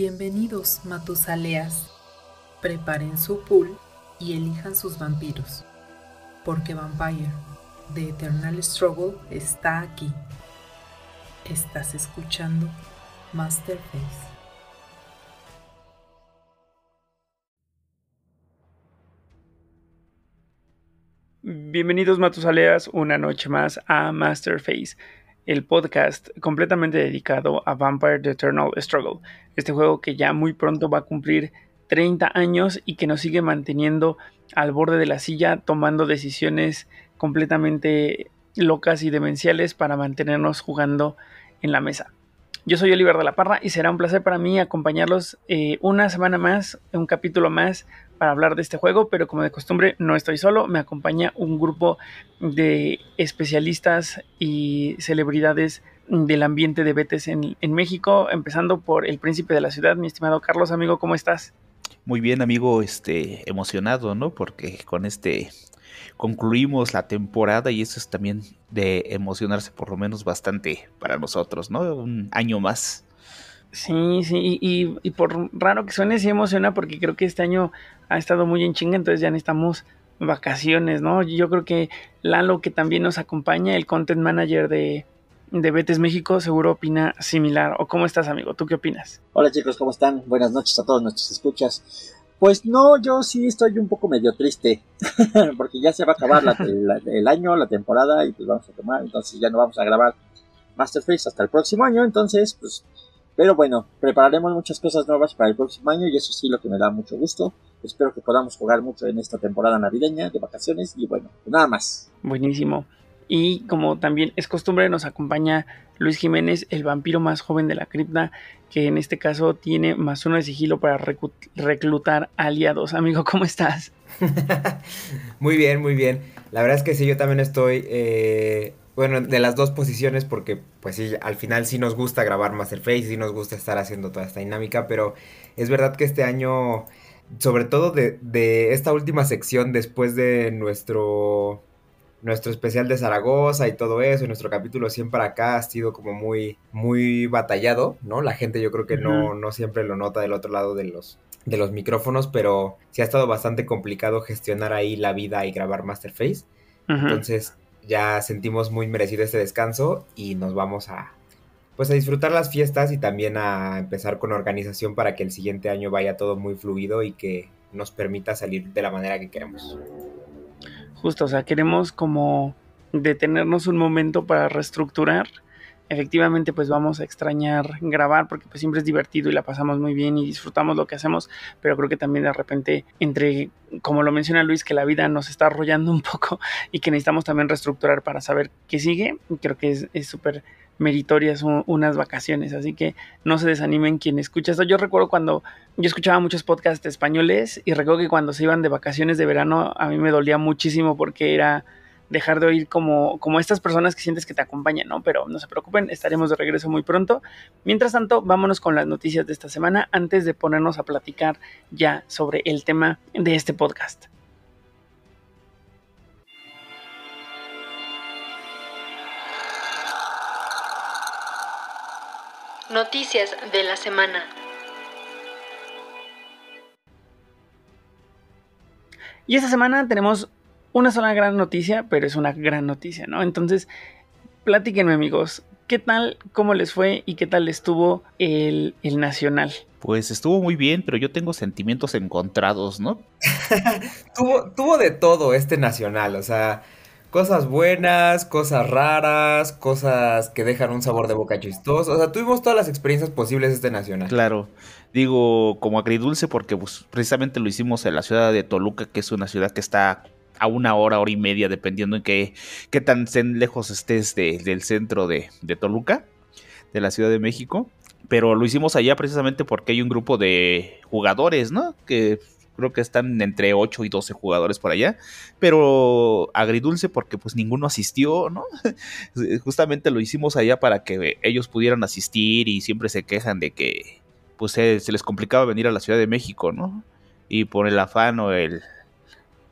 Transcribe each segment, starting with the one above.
Bienvenidos, Matusaleas. Preparen su pool y elijan sus vampiros, porque Vampire, The Eternal Struggle, está aquí. Estás escuchando Masterface. Bienvenidos Matusaleas una noche más a Masterface, el podcast completamente dedicado a Vampire The Eternal Struggle, este juego que ya muy pronto va a cumplir 30 años y que nos sigue manteniendo al borde de la silla tomando decisiones completamente locas y demenciales para mantenernos jugando en la mesa. Yo soy Oliver de la Parra y será un placer para mí acompañarlos eh, una semana más, un capítulo más para hablar de este juego, pero como de costumbre no estoy solo, me acompaña un grupo de especialistas y celebridades del ambiente de Betes en, México, empezando por el príncipe de la ciudad, mi estimado Carlos, amigo, ¿cómo estás? Muy bien, amigo, este, emocionado, ¿no? Porque con este concluimos la temporada y eso es también de emocionarse por lo menos bastante para nosotros, ¿no? Un año más. Sí, sí, y, por raro que suene, sí emociona porque creo que este año ha estado muy en chinga, entonces ya necesitamos vacaciones, ¿no? Yo creo que Lalo, que también nos acompaña, el content manager de, de Betes México, seguro opina similar. ¿O cómo estás, amigo? ¿Tú qué opinas? Hola chicos, ¿cómo están? Buenas noches a todos nuestros escuchas. Pues no, yo sí estoy un poco medio triste, porque ya se va a acabar el año, la temporada, y pues vamos a tomar, entonces ya no vamos a grabar Masterface hasta el próximo año, entonces pues pero bueno, prepararemos muchas cosas nuevas para el próximo año y eso sí lo que me da mucho gusto. Espero que podamos jugar mucho en esta temporada navideña de vacaciones y bueno, pues nada más. Buenísimo. Y como también es costumbre, nos acompaña Luis Jiménez, el vampiro más joven de la cripta, que en este caso tiene más uno de sigilo para reclutar aliados. Amigo, ¿cómo estás? muy bien, muy bien. La verdad es que sí, yo también estoy eh, bueno, de las dos posiciones, porque pues sí, al final sí nos gusta grabar Masterface, sí nos gusta estar haciendo toda esta dinámica, pero es verdad que este año, sobre todo de, de esta última sección después de nuestro, nuestro especial de Zaragoza y todo eso, nuestro capítulo 100 para acá ha sido como muy, muy batallado, ¿no? La gente yo creo que no, no siempre lo nota del otro lado de los, de los micrófonos, pero sí ha estado bastante complicado gestionar ahí la vida y grabar Masterface. Entonces, ya sentimos muy merecido este descanso y nos vamos a pues a disfrutar las fiestas y también a empezar con organización para que el siguiente año vaya todo muy fluido y que nos permita salir de la manera que queremos. Justo, o sea, queremos como detenernos un momento para reestructurar efectivamente pues vamos a extrañar grabar porque pues siempre es divertido y la pasamos muy bien y disfrutamos lo que hacemos, pero creo que también de repente entre, como lo menciona Luis, que la vida nos está arrollando un poco y que necesitamos también reestructurar para saber qué sigue, creo que es súper meritorias unas vacaciones, así que no se desanimen quien escucha esto. Yo recuerdo cuando yo escuchaba muchos podcasts españoles y recuerdo que cuando se iban de vacaciones de verano a mí me dolía muchísimo porque era dejar de oír como, como estas personas que sientes que te acompañan, ¿no? Pero no se preocupen, estaremos de regreso muy pronto. Mientras tanto, vámonos con las noticias de esta semana antes de ponernos a platicar ya sobre el tema de este podcast. Noticias de la semana. Y esta semana tenemos una sola gran noticia, pero es una gran noticia, ¿no? Entonces, platíquenme amigos, ¿qué tal, cómo les fue y qué tal estuvo el, el Nacional? Pues estuvo muy bien, pero yo tengo sentimientos encontrados, ¿no? tuvo, tuvo de todo este Nacional, o sea, cosas buenas, cosas raras, cosas que dejan un sabor de boca chistoso. O sea, tuvimos todas las experiencias posibles este nacional. Claro. Digo, como agridulce, porque pues, precisamente lo hicimos en la ciudad de Toluca, que es una ciudad que está a una hora, hora y media, dependiendo en qué, qué tan lejos estés del centro de, Toluca, de la Ciudad de México. Pero lo hicimos allá precisamente porque hay un grupo de jugadores, ¿no? Que creo que están entre 8 y 12 jugadores por allá, pero agridulce porque pues ninguno asistió, ¿no? Justamente lo hicimos allá para que ellos pudieran asistir y siempre se quejan de que pues se, se les complicaba venir a la Ciudad de México, ¿no? Y por el afán o el,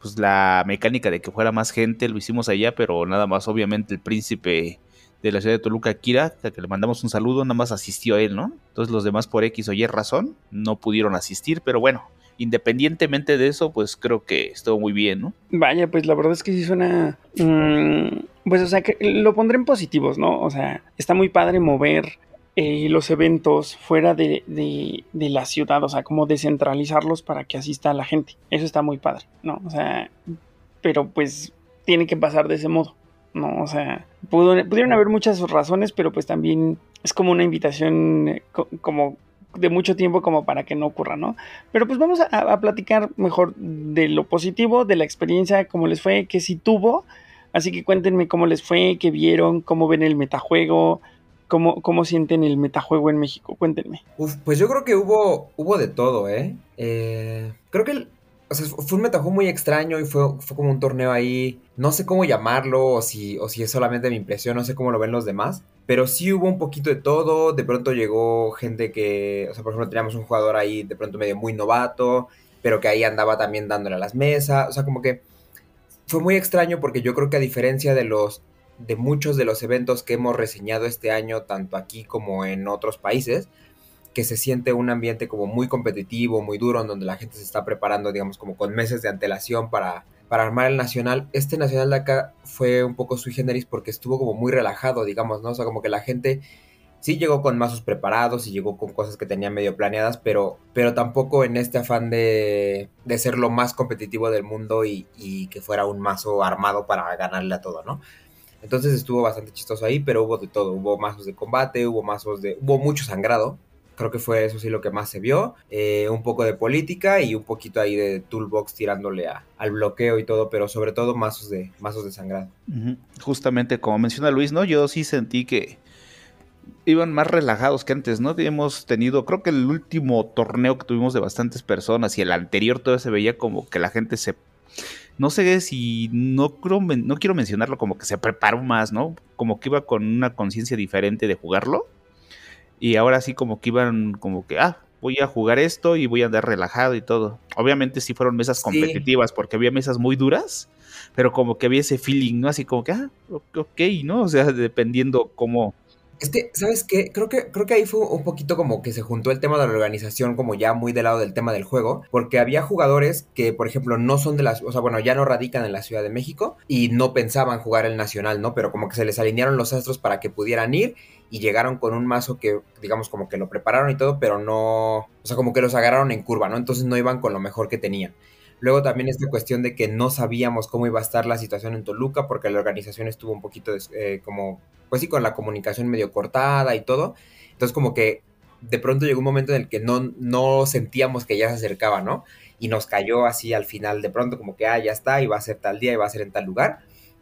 pues la mecánica de que fuera más gente lo hicimos allá, pero nada más obviamente el príncipe de la ciudad de Toluca, Kira, a que le mandamos un saludo, nada más asistió a él, ¿no? Entonces los demás por X o Y razón no pudieron asistir, pero bueno, independientemente de eso, pues creo que estuvo muy bien, ¿no? Vaya, pues la verdad es que sí suena... Mm, pues o sea, que lo pondré en positivos, ¿no? O sea, está muy padre mover eh, los eventos fuera de, de, de, la ciudad, o sea, como descentralizarlos para que asista la gente. Eso está muy padre, ¿no? O sea, pero pues tiene que pasar de ese modo, ¿no? O sea, pudieron haber muchas razones, pero pues también es como una invitación eh, como de mucho tiempo como para que no ocurra, ¿no? Pero pues vamos a, a, platicar mejor de lo positivo, de la experiencia, cómo les fue, que sí tuvo. Así que cuéntenme cómo les fue, qué vieron, cómo ven el metajuego, cómo, cómo sienten el metajuego en México. Cuéntenme. Uf, pues yo creo que hubo, hubo de todo, ¿eh? eh creo que el, fue un metajuego muy extraño y fue, fue como un torneo ahí. No sé cómo llamarlo o si, o si es solamente mi impresión, no sé cómo lo ven los demás. Pero sí hubo un poquito de todo. De pronto llegó gente que, o sea, por ejemplo, teníamos un jugador ahí de pronto medio muy novato, pero que ahí andaba también dándole a las mesas. O sea, como que fue muy extraño porque yo creo que a diferencia de los de muchos de los eventos que hemos reseñado este año, tanto aquí como en otros países, que se siente un ambiente como muy competitivo, muy duro, en donde la gente se está preparando, digamos, como con meses de antelación para, para armar el nacional. Este nacional de acá fue un poco sui generis porque estuvo como muy relajado, digamos, ¿no? O sea, como que la gente sí llegó con mazos preparados y llegó con cosas que tenía medio planeadas, pero, pero tampoco en este afán de, de ser lo más competitivo del mundo y, y, que fuera un mazo armado para ganarle a todo, ¿no? Entonces estuvo bastante chistoso ahí, pero hubo de todo. Hubo mazos de combate, hubo mazos de. hubo mucho sangrado. Creo que fue eso sí lo que más se vio. Eh, un poco de política y un poquito ahí de toolbox tirándole al bloqueo y todo, pero sobre todo mazos de, mazos de sangrado. Justamente como menciona Luis, ¿no? Yo sí sentí que iban más relajados que antes, ¿no? Hemos tenido, creo que el último torneo que tuvimos de bastantes personas y el anterior todavía se veía como que la gente se no sé si no, creo, no quiero mencionarlo como que se preparó más, ¿no? Como que iba con una conciencia diferente de jugarlo. Y ahora sí como que iban como que, ah, voy a jugar esto y voy a andar relajado y todo. Obviamente sí fueron mesas competitivas sí. porque había mesas muy duras, pero como que había ese feeling, ¿no? Así como que, ah, ok, ¿no? O sea, dependiendo cómo... Es que, ¿sabes qué? Creo que, creo que ahí fue un poquito como que se juntó el tema de la organización como ya muy del lado del tema del juego, porque había jugadores que, por ejemplo, no son de las, o sea, bueno, ya no radican en la Ciudad de México y no pensaban jugar el Nacional, ¿no? Pero como que se les alinearon los astros para que pudieran ir y llegaron con un mazo que, digamos, como que lo prepararon y todo, pero no, o sea, como que los agarraron en curva, ¿no? Entonces no iban con lo mejor que tenían. Luego también esta cuestión de que no sabíamos cómo iba a estar la situación en Toluca porque la organización estuvo un poquito eh, como, pues sí, con la comunicación medio cortada y todo. Entonces como que de pronto llegó un momento en el que no, no sentíamos que ya se acercaba, ¿no? Y nos cayó así al final de pronto como que, ah, ya está, y va a ser tal día, y va a ser en tal lugar.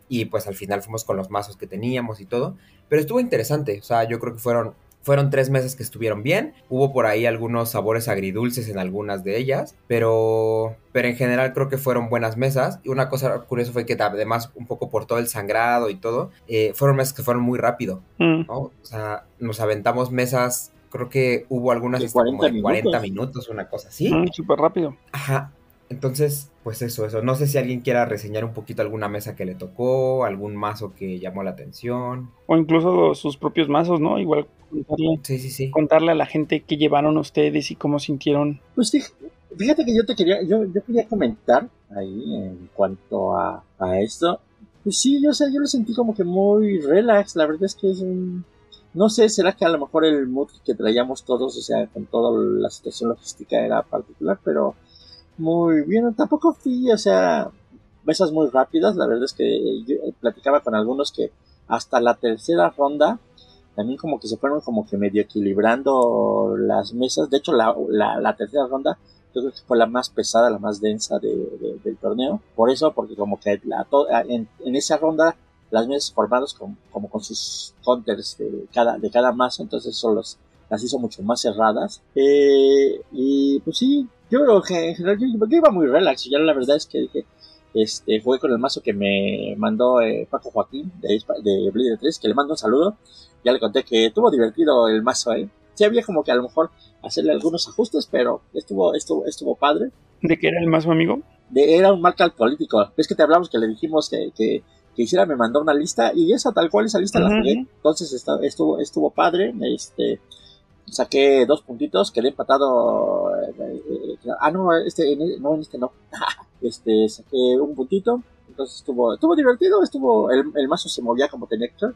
Y pues al final fuimos con los mazos que teníamos y todo. Pero estuvo interesante, o sea, yo creo que fueron fueron tres meses que estuvieron bien. Hubo por ahí algunos sabores agridulces en algunas de ellas, pero, pero en general creo que fueron buenas mesas. Y una cosa curiosa fue que además un poco por todo el sangrado y todo, eh, fueron mesas que fueron muy rápido. Mm. ¿no? O sea, nos aventamos mesas, creo que hubo algunas de 40 como de 40 minutos. minutos, una cosa así. Mm, Súper rápido. Ajá. Entonces, pues eso, eso. No sé si alguien quiera reseñar un poquito alguna mesa que le tocó, algún mazo que llamó la atención. O incluso sus propios mazos, ¿no? Igual contarle, sí, sí, sí. contarle a la gente qué llevaron ustedes y cómo sintieron. Pues fíjate que yo te quería, yo, yo quería comentar ahí en cuanto a, a esto. Pues sí, yo, o sea, yo lo sentí como que muy relax. La verdad es que es un, no sé, será que a lo mejor el mood que traíamos todos, o sea, con toda la situación logística era particular, pero muy bien. Tampoco fui, o sea, mesas muy rápidas. La verdad es que yo platicaba con algunos que hasta la tercera ronda también como que se fueron como que medio equilibrando las mesas. De hecho, la, la, tercera ronda yo creo que fue la más pesada, la más densa de, de, del torneo. Por eso, porque como que la, en, en esa ronda las mesas formadas con, como con sus counters de cada, de cada mazo, entonces eso los, las hizo mucho más cerradas. Eh, y pues sí, yo creo que en general yo, yo, iba muy relax. Yo la verdad es que dije, este, jugué con el mazo que me mandó eh, Paco Joaquín de, de Bleeder 3, que le mando un saludo. Ya le conté que estuvo divertido el mazo, eh. Sí había como que a lo mejor hacerle algunos ajustes, pero estuvo, estuvo, estuvo padre. ¿De qué era el mazo, amigo? De, era un marcal político. Es que te hablamos que le dijimos que, que que hiciera me mandó una lista y esa tal cual esa lista la jugué. Entonces estuvo, estuvo padre. Este, saqué dos puntitos, quedé empatado. Ah, no, este, no, en este no. este, saqué un puntito. Entonces estuvo, estuvo divertido, estuvo, el, el mazo se movía como tenía que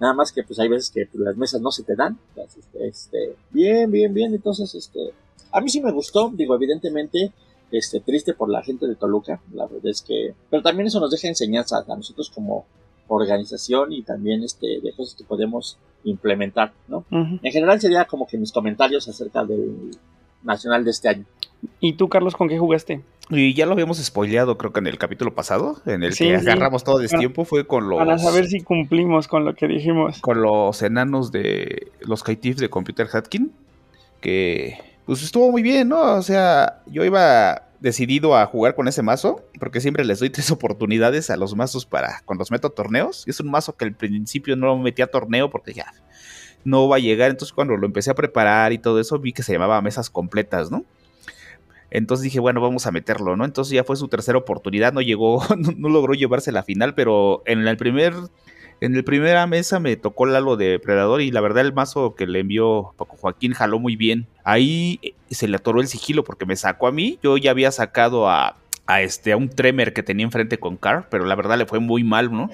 Nada más que pues hay veces que pues, las mesas no se te dan. este, este, bien, bien, bien. Entonces, este, a mí sí me gustó. Digo, evidentemente, este, triste por la gente de Toluca. La verdad es que, pero también eso nos deja enseñanza a nosotros como organización y también este, de cosas que podemos implementar, ¿no? En general sería como que mis comentarios acerca del Nacional de este año. ¿Y tú, Carlos, con qué jugaste? Y ya lo habíamos spoileado, creo que en el capítulo pasado, en el que agarramos todo el tiempo, fue con los. Para saber si cumplimos con lo que dijimos. Con los enanos de los Kaitif de Computer Hatkin, que pues estuvo muy bien, ¿no? O sea, yo iba decidido a jugar con ese mazo, porque siempre les doy tres oportunidades a los mazos para cuando los meto a torneos. Y es un mazo que al principio no metí a torneo porque ya no va a llegar. Entonces cuando lo empecé a preparar y todo eso, vi que se llamaba mesas completas, ¿no? Entonces dije, bueno, vamos a meterlo, ¿no? Entonces ya fue su tercera oportunidad, no llegó, no, logró llevarse la final, pero en el primer, en el primera mesa me tocó Lalo de Predador y la verdad el mazo que le envió Paco Joaquín jaló muy bien. Ahí eh, se le atoró el sigilo porque me sacó a mí, yo ya había sacado a, a este, a un Tremer que tenía enfrente con Car, pero la verdad le fue muy mal, ¿no?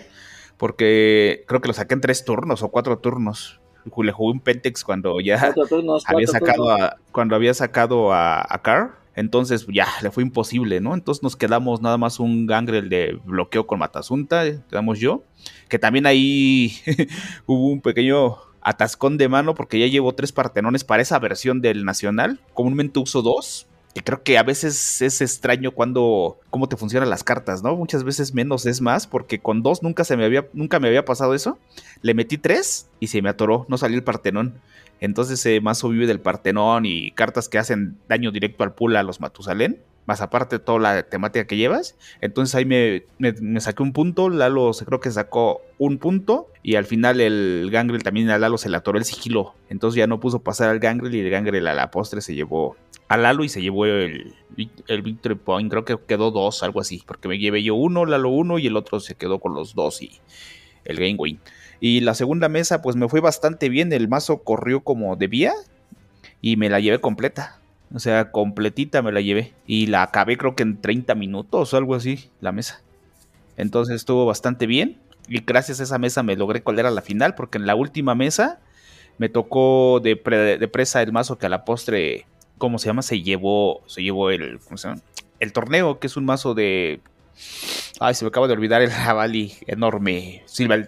Porque creo que lo saqué en tres turnos o cuatro turnos le jugué un Pentex cuando ya había sacado a, cuando había sacado a, a Carr entonces ya le fue imposible, ¿no? Entonces nos quedamos nada más un gangrel de bloqueo con Matasunta, quedamos yo, que también ahí hubo un pequeño atascón de mano porque ya llevo tres partenones para esa versión del Nacional, comúnmente uso dos, que creo que a veces es extraño cuando cómo te funcionan las cartas, ¿no? Muchas veces menos es más, porque con dos nunca se me había, nunca me había pasado eso. Le metí tres y se me atoró, no salió el partenón. Entonces ese mazo vive del Partenón y cartas que hacen daño directo al pool a los Matusalén. Más aparte toda la temática que llevas. Entonces ahí me, me, saqué un punto. Lalo creo que sacó un punto. Y al final el Gangrel también a Lalo se le atoró el sigilo. Entonces ya no puso pasar al Gangrel y el Gangrel a la postre se llevó a Lalo y se llevó el, el Victory Point. Creo que quedó dos, algo así. Porque me llevé yo uno, Lalo uno y el otro se quedó con los dos y el Game Win. Y la segunda mesa, pues me fue bastante bien. El mazo corrió como debía y me la llevé completa. O sea, completita me la llevé. Y la acabé creo que en 30 minutos o algo así, la mesa. Entonces estuvo bastante bien. Y gracias a esa mesa me logré colar a la final. Porque en la última mesa me tocó de, presa el mazo que a la postre, ¿cómo se llama? Se llevó, se llevó el, ¿cómo se llama? El torneo, que es un mazo de Ay, se me acaba de olvidar el jabalí enorme. Sibel,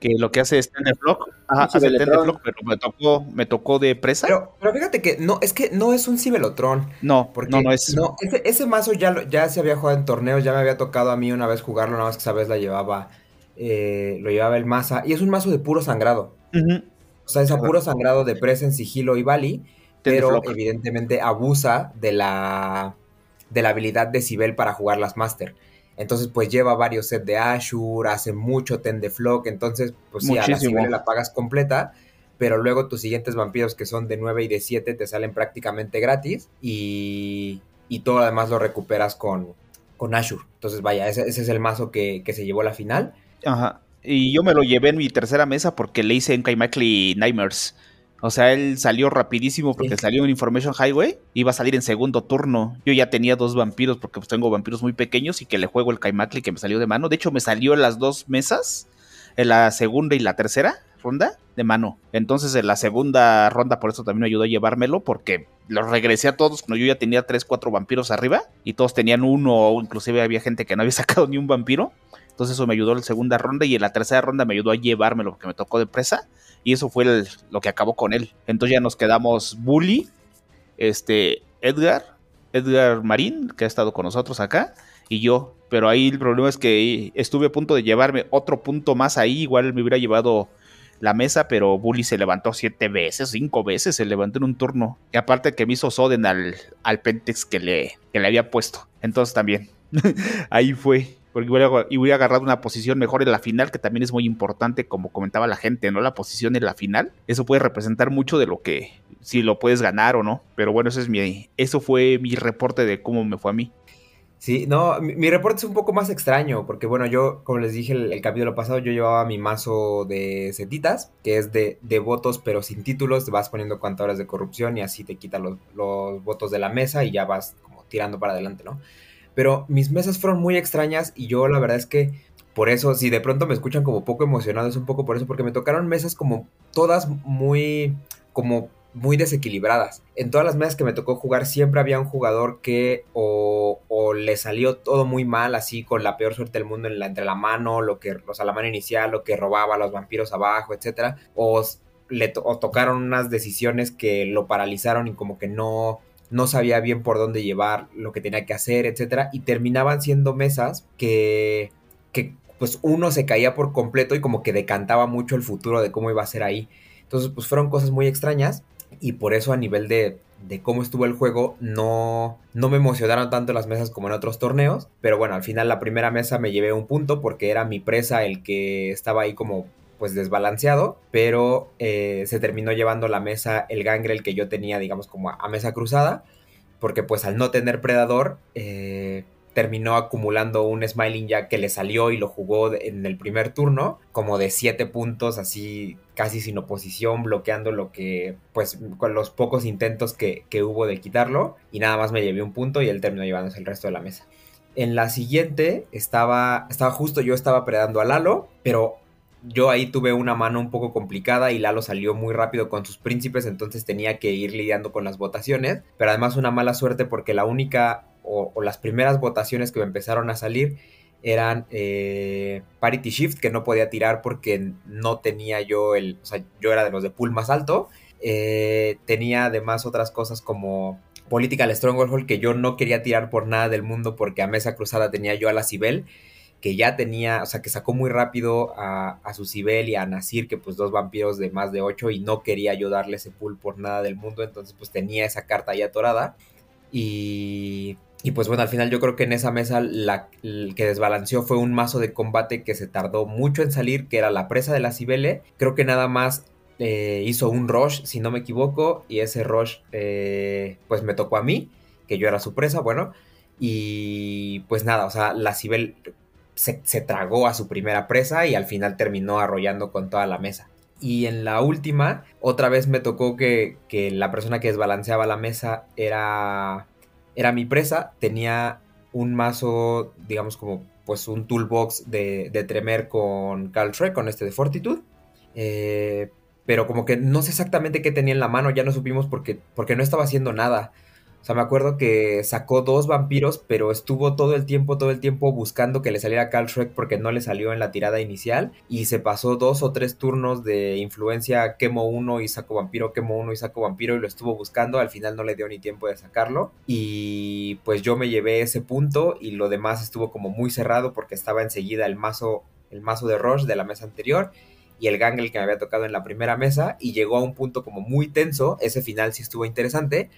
que lo que hace es Tender Flock. Ajá, hace Tender pero me tocó, me tocó de presa. Pero, pero, fíjate que no, es que no es un Cibelotrón. No, porque no, no es. No, ese, mazo ya, ya se había jugado en torneos, ya me había tocado a mí una vez jugarlo, nada más que esa vez la llevaba, eh, lo llevaba el Maza. Y es un mazo de puro sangrado. O sea, es a puro sangrado de presa en sigilo y Bali, pero evidentemente abusa de la, de la habilidad de Sibel para jugar las Master. Entonces, pues lleva varios sets de Ashur, hace mucho Ten de Flock, entonces, pues sí, a la la pagas completa, pero luego tus siguientes vampiros que son de 9 y de 7 te salen prácticamente gratis y, y todo además lo recuperas con, con Ashur. Entonces, vaya, ese, es el mazo que, que, se llevó a la final. Ajá. Y yo me lo llevé en mi tercera mesa porque le hice en Kaimakli Nightmares. O sea, él salió rapidísimo porque salió en Information Highway. Iba a salir en segundo turno. Yo ya tenía dos vampiros porque pues, tengo vampiros muy pequeños y que le juego el Kaimakli que me salió de mano. De hecho, me salió en las dos mesas, en la segunda y la tercera ronda de mano. Entonces, en la segunda ronda, por eso también me ayudó a llevármelo porque los regresé a todos cuando yo ya tenía tres, cuatro vampiros arriba y todos tenían uno o inclusive había gente que no había sacado ni un vampiro. Entonces eso me ayudó en la segunda ronda y en la tercera ronda me ayudó a llevármelo porque me tocó de presa y eso fue lo que acabó con él. Entonces ya nos quedamos Bully, este, Edgar, Edgar Marín, que ha estado con nosotros acá, y yo. Pero ahí el problema es que estuve a punto de llevarme otro punto más ahí, igual me hubiera llevado la mesa, pero Bully se levantó siete veces, cinco veces, se levantó en un turno. Y aparte que me hizo Soden al, al Pentex que le, que le había puesto. Entonces también, ahí fue porque y hubiera agarrado una posición mejor en la final, que también es muy importante, como comentaba la gente, ¿no? La posición en la final, eso puede representar mucho de lo que, si lo puedes ganar o no, pero bueno, eso es mi, eso fue mi reporte de cómo me fue a mí. Sí, no, mi, reporte es un poco más extraño, porque bueno, yo, como les dije el, capítulo pasado, yo llevaba mi mazo de setitas, que es de, de, votos pero sin títulos, te vas poniendo contadores de corrupción y así te quitan los, los votos de la mesa y ya vas como tirando para adelante, ¿no? Pero mis mesas fueron muy extrañas y yo la verdad es que por eso, si de pronto me escuchan como poco emocionado, es un poco por eso, porque me tocaron mesas como todas muy, como muy desequilibradas. En todas las mesas que me tocó jugar siempre había un jugador que o, le salió todo muy mal, así con la peor suerte del mundo en la, entre la mano, lo que, o sea, la mano inicial, lo que robaba a los vampiros abajo, etcétera, o le tocaron unas decisiones que lo paralizaron y como que no no sabía bien por dónde llevar lo que tenía que hacer, etcétera, y terminaban siendo mesas que que pues uno se caía por completo y como que decantaba mucho el futuro de cómo iba a ser ahí. Entonces, pues fueron cosas muy extrañas y por eso a nivel de, de cómo estuvo el juego no, no me emocionaron tanto las mesas como en otros torneos, pero bueno, al final la primera mesa me llevé un punto porque era mi presa el que estaba ahí como pues desbalanceado, pero eh, se terminó llevando la mesa el gangrel que yo tenía digamos como a, mesa cruzada, porque pues al no tener predador, eh, terminó acumulando un Smiling Jack que le salió y lo jugó en el primer turno, como de 7 puntos, así casi sin oposición, bloqueando lo que, pues, con los pocos intentos que, hubo de quitarlo, y nada más me llevé un punto y él terminó llevándose el resto de la mesa. En la siguiente estaba, estaba justo, yo estaba predando a Lalo, pero yo ahí tuve una mano un poco complicada y Lalo salió muy rápido con sus príncipes, entonces tenía que ir lidiando con las votaciones, pero además una mala suerte porque la única o, las primeras votaciones que me empezaron a salir eran eh, Parity Shift, que no podía tirar porque no tenía yo el, o sea, yo era de los de pool más alto, eh, tenía además otras cosas como Political Stronghold, que yo no quería tirar por nada del mundo porque a mesa cruzada tenía yo a la Cibel, que ya tenía, o sea, que sacó muy rápido a, a su Cibel y a Nasir, que pues dos vampiros de más de 8 y no quería yo darle ese pool por nada del mundo, entonces pues tenía esa carta ya atorada. Y y pues bueno, al final yo creo que en esa mesa la que desbalanceó fue un mazo de combate que se tardó mucho en salir, que era la presa de la Cibele. Creo que nada más eh, hizo un rush, si no me equivoco, y ese rush eh, pues me tocó a mí, que yo era su presa, bueno. Y pues nada, o sea, la Cibel se, tragó a su primera presa y al final terminó arrollando con toda la mesa. Y en la última, otra vez me tocó que, que la persona que desbalanceaba la mesa era era mi presa, tenía un mazo, digamos como pues un toolbox de, de Tremer con Carl con este de Fortitude. Eh, pero como que no sé exactamente qué tenía en la mano, ya no supimos porque, porque no estaba haciendo nada. O sea, me acuerdo que sacó dos vampiros, pero estuvo todo el tiempo, todo el tiempo buscando que le saliera Carl Shrek porque no le salió en la tirada inicial. Y se pasó dos o tres turnos de influencia, quemo uno y saco vampiro, quemo uno y saco vampiro y lo estuvo buscando. Al final no le dio ni tiempo de sacarlo. Y pues yo me llevé ese punto y lo demás estuvo como muy cerrado porque estaba enseguida el mazo, el mazo de Rush de la mesa anterior y el gangle que me había tocado en la primera mesa y llegó a un punto como muy tenso. Ese final sí estuvo interesante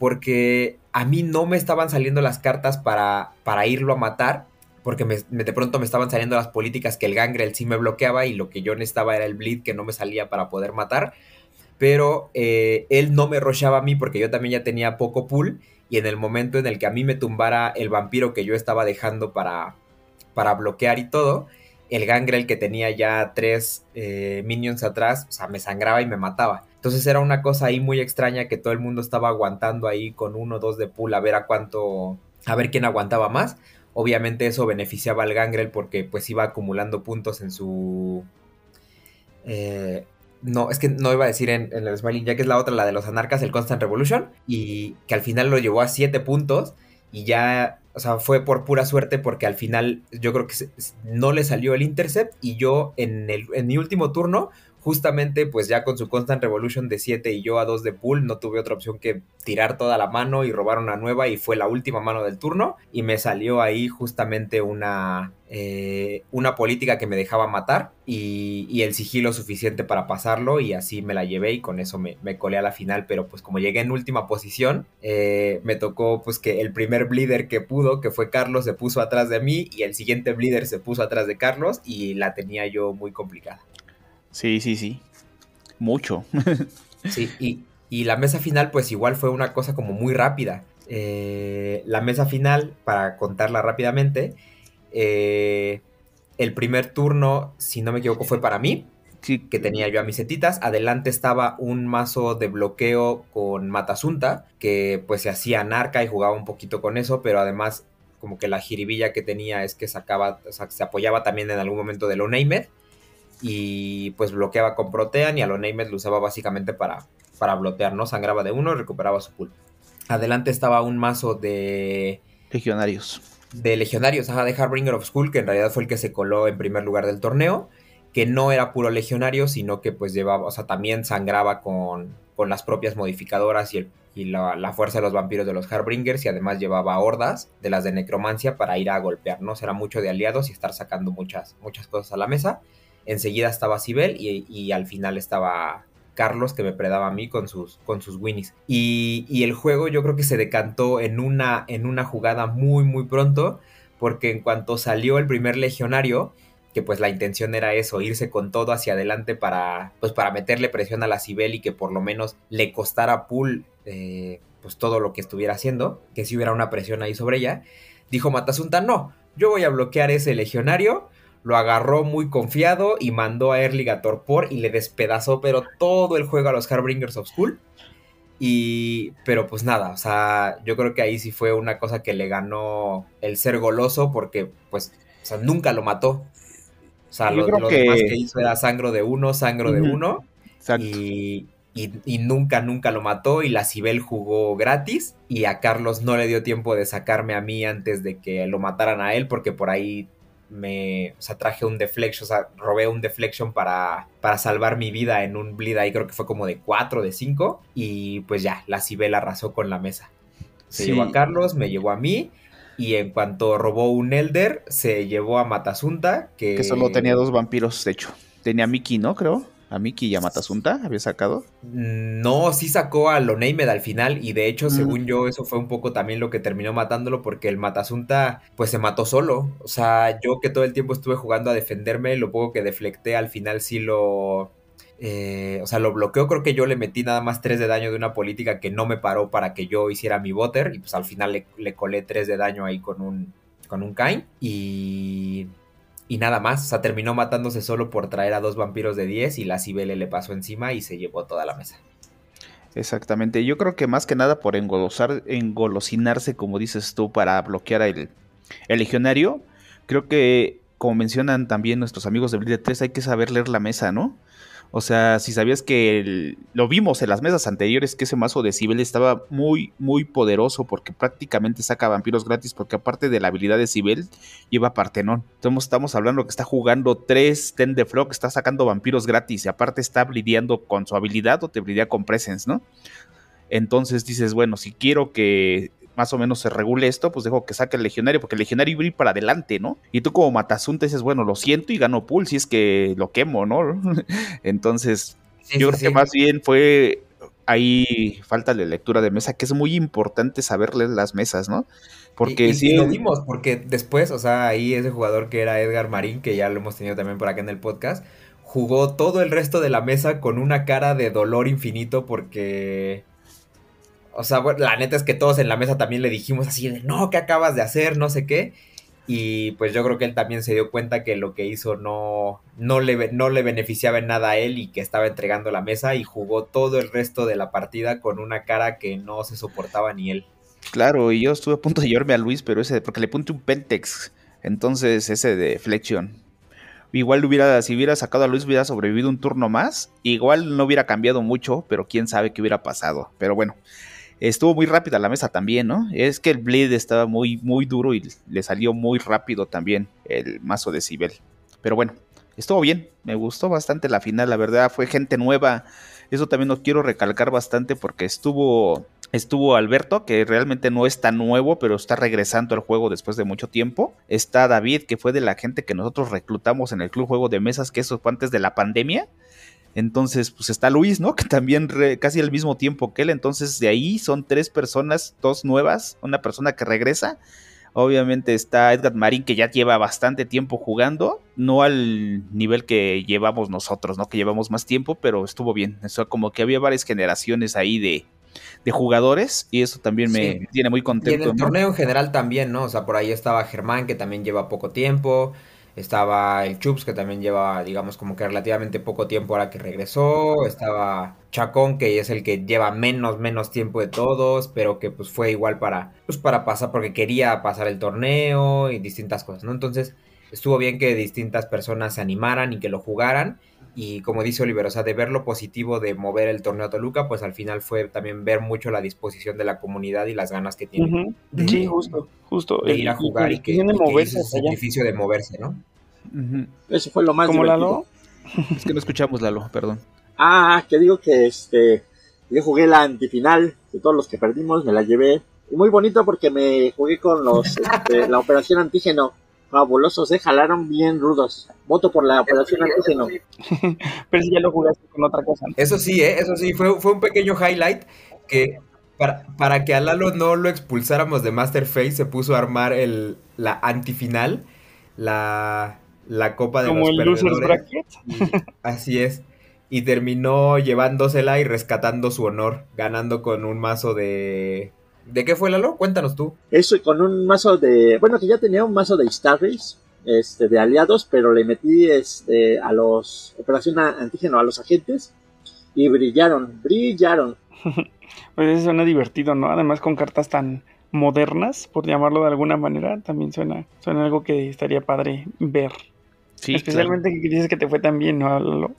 porque a mí no me estaban saliendo las cartas para, para irlo a matar, porque de pronto me estaban saliendo las políticas que el Gangrel sí me bloqueaba y lo que yo necesitaba era el bleed que no me salía para poder matar. Pero eh, él no me rochaba a mí porque yo también ya tenía poco pool y en el momento en el que a mí me tumbara el vampiro que yo estaba dejando para, para bloquear y todo, el Gangrel que tenía ya tres eh, minions atrás, o sea, me sangraba y me mataba. Entonces era una cosa ahí muy extraña que todo el mundo estaba aguantando ahí con uno o dos de pool a ver a cuánto, a ver quién aguantaba más. Obviamente eso beneficiaba al Gangrel porque pues iba acumulando puntos en su... Eh, no, es que no iba a decir en, el Smiling que es la otra, la de los anarcas, el Constant Revolution, y que al final lo llevó a 7 puntos y ya, o sea, fue por pura suerte porque al final yo creo que no le salió el intercept y yo en, el, en mi último turno justamente pues ya con su Constant Revolution de 7 y yo a 2 de pool no tuve otra opción que tirar toda la mano y robar una nueva y fue la última mano del turno y me salió ahí justamente una, eh, una política que me dejaba matar y, el sigilo suficiente para pasarlo y así me la llevé y con eso me, me colé a la final pero pues como llegué en última posición eh, me tocó pues que el primer bleeder que pudo que fue Carlos se puso atrás de mí y el siguiente bleeder se puso atrás de Carlos y la tenía yo muy complicada. Sí, sí, sí. Mucho. sí, y, y, la mesa final pues igual fue una cosa como muy rápida. Eh, la mesa final, para contarla rápidamente, eh, el primer turno, si no me equivoco, fue para mí, que tenía yo a mis setitas. Adelante estaba un mazo de bloqueo con Matasunta, que pues se hacía narca y jugaba un poquito con eso, pero además como que la jiribilla que tenía es que sacaba, o sea, se apoyaba también en algún momento de lo Named y pues bloqueaba con Protean y a lo Named lo usaba básicamente para, para bloquear, ¿no? Sangraba de uno y recuperaba su pool. Adelante estaba un mazo de... Legionarios. De legionarios, ajá, de Harbinger of School, que en realidad fue el que se coló en primer lugar del torneo, que no era puro legionario, sino que pues llevaba, o sea, también sangraba con, con las propias modificadoras y, el, y la, la, fuerza de los vampiros de los Harbringers y además llevaba hordas de las de necromancia para ir a golpear, ¿no? Era mucho de aliados y estar sacando muchas, muchas cosas a la mesa. Enseguida estaba Sibel y, al final estaba Carlos que me predaba a mí con sus, con sus winnies. Y, el juego yo creo que se decantó en una, en una jugada muy, muy pronto, porque en cuanto salió el primer legionario, que pues la intención era eso, irse con todo hacia adelante para, pues para meterle presión a la Cibel y que por lo menos le costara Pool eh, pues todo lo que estuviera haciendo, que si hubiera una presión ahí sobre ella, dijo Matasunta, no, yo voy a bloquear ese legionario, lo agarró muy confiado y mandó a Erlig a Torpor y le despedazó pero todo el juego a los Harbringers of School. Y, pero pues nada, o sea, yo creo que ahí sí fue una cosa que le ganó el ser goloso porque pues, o sea, nunca lo mató. O sea, lo, lo que... demás que hizo era sangro de uno, sangro uh -huh. de uno. Y, y, y, nunca, nunca lo mató. Y la Cibel jugó gratis. Y a Carlos no le dio tiempo de sacarme a mí antes de que lo mataran a él, porque por ahí me, o sea, traje un deflection, o sea, robé un deflection para, para salvar mi vida en un bleed ahí, creo que fue como de 4, de 5, y pues ya, la Cibel arrasó con la mesa. Se sí. llevó a Carlos, me llevó a mí, y en cuanto robó un Elder, se llevó a Matasunta, que... Que solo tenía dos vampiros, de hecho. Tenía a Miki, ¿no? Creo. A Miki y a Matasunta había sacado. No, sí sacó a Loneimed al final y de hecho, mm. según yo, eso fue un poco también lo que terminó matándolo porque el Matasunta pues se mató solo. O sea, yo que todo el tiempo estuve jugando a defenderme, lo poco que deflecté al final sí lo... Eh, o sea, lo bloqueó, creo que yo le metí nada más 3 de daño de una política que no me paró para que yo hiciera mi botter y pues al final le, le colé 3 de daño ahí con un, con un Kain y y nada más, o sea, terminó matándose solo por traer a dos vampiros de 10 y la Cibele le pasó encima y se llevó toda la mesa. Exactamente, yo creo que más que nada por engolosar, engolosinarse, como dices tú, para bloquear el, el legionario, creo que, como mencionan también nuestros amigos de Bleed 3, hay que saber leer la mesa, ¿no? O sea, si sabías que lo vimos en las mesas anteriores, que ese mazo de Sibel estaba muy, muy poderoso porque prácticamente saca vampiros gratis, porque aparte de la habilidad de Sibel, lleva Partenón. Entonces estamos hablando que está jugando 3 Ten de Frog, está sacando vampiros gratis y aparte está blideando con su habilidad o te blidea con Presence, ¿no? Entonces dices, bueno, si quiero que más o menos se regule esto, pues dejo que saque el legionario, porque el legionario iba a ir para adelante, ¿no? Y tú como Matasunta dices, bueno, lo siento y gano pool si es que lo quemo, ¿no? Entonces, sí, yo sí, creo sí. que más bien fue ahí falta de lectura de mesa, que es muy importante saberle las mesas, ¿no? Porque y, y, sí. lo vimos, porque después, o sea, ahí ese jugador que era Edgar Marín, que ya lo hemos tenido también por acá en el podcast, jugó todo el resto de la mesa con una cara de dolor infinito porque o sea, bueno, la neta es que todos en la mesa también le dijimos así de, no, ¿qué acabas de hacer? No sé qué. Y pues yo creo que él también se dio cuenta que lo que hizo no, no, le, no le beneficiaba en nada a él y que estaba entregando la mesa y jugó todo el resto de la partida con una cara que no se soportaba ni él. Claro, y yo estuve a punto de llevarme a Luis, pero ese, porque le puse un Pentex, entonces ese de Flexion. Igual hubiera, si hubiera sacado a Luis, hubiera sobrevivido un turno más. Igual no hubiera cambiado mucho, pero quién sabe qué hubiera pasado. Pero bueno, estuvo muy rápida la mesa también, ¿no? Es que el bleed estaba muy, muy duro y le salió muy rápido también el mazo de Sibel. Pero bueno, estuvo bien, me gustó bastante la final, la verdad, fue gente nueva. Eso también lo quiero recalcar bastante porque estuvo, estuvo Alberto, que realmente no es tan nuevo, pero está regresando al juego después de mucho tiempo. Está David, que fue de la gente que nosotros reclutamos en el club juego de mesas, que eso fue antes de la pandemia. Entonces, pues está Luis, ¿no? Que también re, casi al mismo tiempo que él. Entonces, de ahí son tres personas, dos nuevas, una persona que regresa. Obviamente está Edgar Marín, que ya lleva bastante tiempo jugando, no al nivel que llevamos nosotros, ¿no? Que llevamos más tiempo, pero estuvo bien. O sea, como que había varias generaciones ahí de, de jugadores y eso también me tiene muy contento. Y en el torneo en general también, ¿no? O sea, por ahí estaba Germán, que también lleva poco tiempo. Estaba el Chups, que también lleva, digamos, como que relativamente poco tiempo ahora que regresó. Estaba Chacón, que es el que lleva menos, menos tiempo de todos, pero que pues fue igual para, pues para pasar, porque quería pasar el torneo y distintas cosas, ¿no? Entonces, estuvo bien que distintas personas se animaran y que lo jugaran. Y como dice Oliver, o sea, de ver lo positivo de mover el torneo a Toluca, pues al final fue también ver mucho la disposición de la comunidad y las ganas que tiene. Sí, justo, justo. De ir a jugar y, que, y moverse el sacrificio de moverse, ¿no? Eso fue lo más ¿Como Lalo? Es que no escuchamos Lalo, perdón. Ah, que digo que este yo jugué la antifinal de todos los que perdimos, me la llevé. Y muy bonito porque me jugué con los este, la operación antígeno fabulosos, ¿eh? Jalaron bien rudos. Voto por la operación antígeno. Pero si ya lo jugaste con otra cosa. Eso sí, ¿eh? Eso sí, fue, fue un pequeño highlight que para, para que a Lalo no lo expulsáramos de Masterface se puso a armar el, la antifinal, la, la copa de Como los el Losers Bracket. así es. Y terminó llevándosela y rescatando su honor, ganando con un mazo de ¿De qué fue Lalo? Cuéntanos tú. Eso con un mazo de. Bueno, que ya tenía un mazo de Star Race, este, de aliados, pero le metí este, a los. Operación Antígeno, a los agentes. Y brillaron, brillaron. pues eso suena divertido, ¿no? Además con cartas tan modernas, por llamarlo de alguna manera, también suena, suena algo que estaría padre ver. Sí, Especialmente que dices que te fue tan bien, ¿no? Lalo?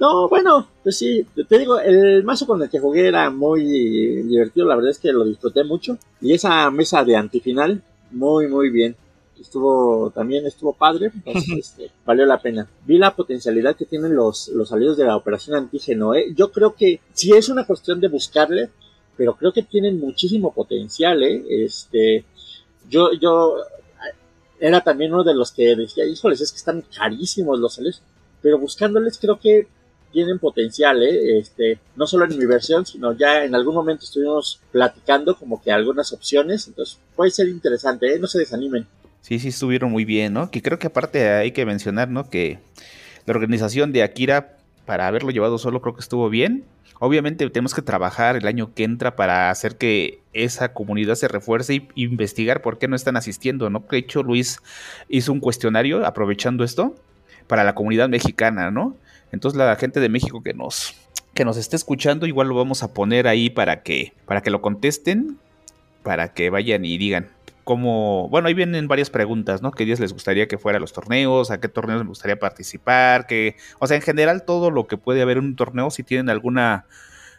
No, bueno, pues sí, te digo, el mazo con el que jugué era muy divertido, la verdad es que lo disfruté mucho. Y esa mesa de antifinal, muy, muy bien. Estuvo, también estuvo padre, entonces este, valió la pena. Vi la potencialidad que tienen los, los salidos de la operación antígeno. ¿eh? Yo creo que sí es una cuestión de buscarle, pero creo que tienen muchísimo potencial, ¿eh? Este, yo, yo era también uno de los que decía, híjoles, es que están carísimos los salidos. Pero buscándoles creo que tienen potencial, ¿eh? este, no solo en mi versión, sino ya en algún momento estuvimos platicando como que algunas opciones, entonces puede ser interesante, ¿eh? no se desanimen. Sí, sí, estuvieron muy bien, ¿no? Que creo que aparte hay que mencionar, ¿no? Que la organización de Akira, para haberlo llevado solo, creo que estuvo bien. Obviamente tenemos que trabajar el año que entra para hacer que esa comunidad se refuerce y investigar por qué no están asistiendo, ¿no? De hecho, Luis hizo un cuestionario aprovechando esto para la comunidad mexicana, ¿no? Entonces la gente de México que nos, que nos esté escuchando, igual lo vamos a poner ahí para que, para que lo contesten, para que vayan y digan cómo, bueno, ahí vienen varias preguntas, ¿no? ¿Qué días les gustaría que fuera los torneos? ¿A qué torneos les gustaría participar? Que, o sea, en general todo lo que puede haber en un torneo, si tienen alguna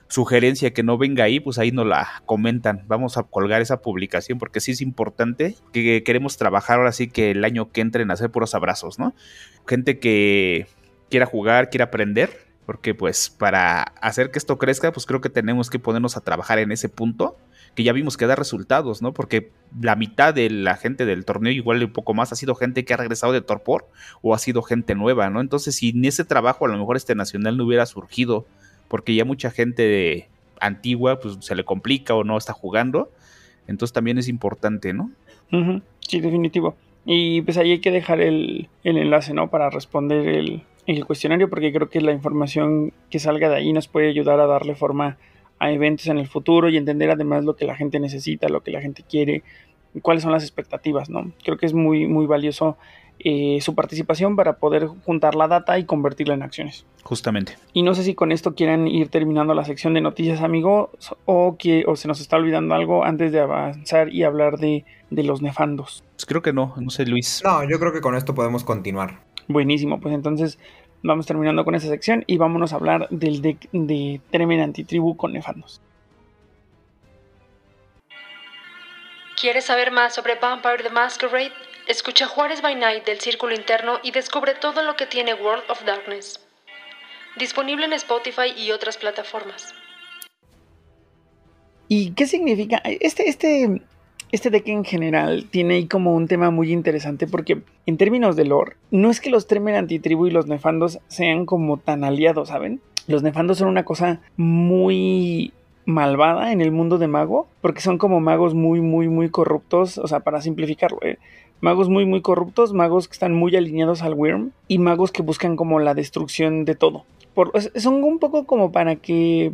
sugerencia que no venga ahí, pues ahí nos la comentan. Vamos a colgar esa publicación porque sí es importante que queremos trabajar ahora sí que el año que entren a hacer puros abrazos, ¿no? Gente que quiera jugar, quiera aprender, porque pues para hacer que esto crezca, pues creo que tenemos que ponernos a trabajar en ese punto, que ya vimos que da resultados, ¿no? Porque la mitad de la gente del torneo, igual un poco más, ha sido gente que ha regresado de Torpor o ha sido gente nueva, ¿no? Entonces, si en ese trabajo a lo mejor este nacional no hubiera surgido, porque ya mucha gente antigua, pues se le complica o no está jugando, entonces también es importante, ¿no? Sí, definitivo. Y pues ahí hay que dejar el enlace, ¿no? Para responder el, el cuestionario porque creo que la información que salga de ahí nos puede ayudar a darle forma a eventos en el futuro y entender además lo que la gente necesita, lo que la gente quiere, cuáles son las expectativas, ¿no? Creo que es muy, muy valioso eh, su participación para poder juntar la data y convertirla en acciones. Justamente. Y no sé si con esto quieran ir terminando la sección de noticias, amigos, o, que, o se nos está olvidando algo antes de avanzar y hablar de, de los nefandos. Pues creo que no, no sé, Luis. No, yo creo que con esto podemos continuar. Buenísimo, pues entonces vamos terminando con esa sección y vámonos a hablar del deck de Tremen Antitribu con Nefandos. ¿Quieres saber más sobre Vampire the Masquerade? Escucha Juárez by Night del Círculo Interno y descubre todo lo que tiene World of Darkness. Disponible en Spotify y otras plataformas. ¿Y qué significa? Este, este este deck en general tiene ahí como un tema muy interesante porque en términos de lore, no es que los Tremen Antitribu y los Nefandos sean como tan aliados, ¿saben? Los Nefandos son una cosa muy malvada en el mundo de mago, porque son como magos muy, muy, muy corruptos, o sea, para simplificarlo, ¿eh? magos muy, muy corruptos, magos que están muy alineados al Wyrm y magos que buscan como la destrucción de todo. Por, son un poco como para que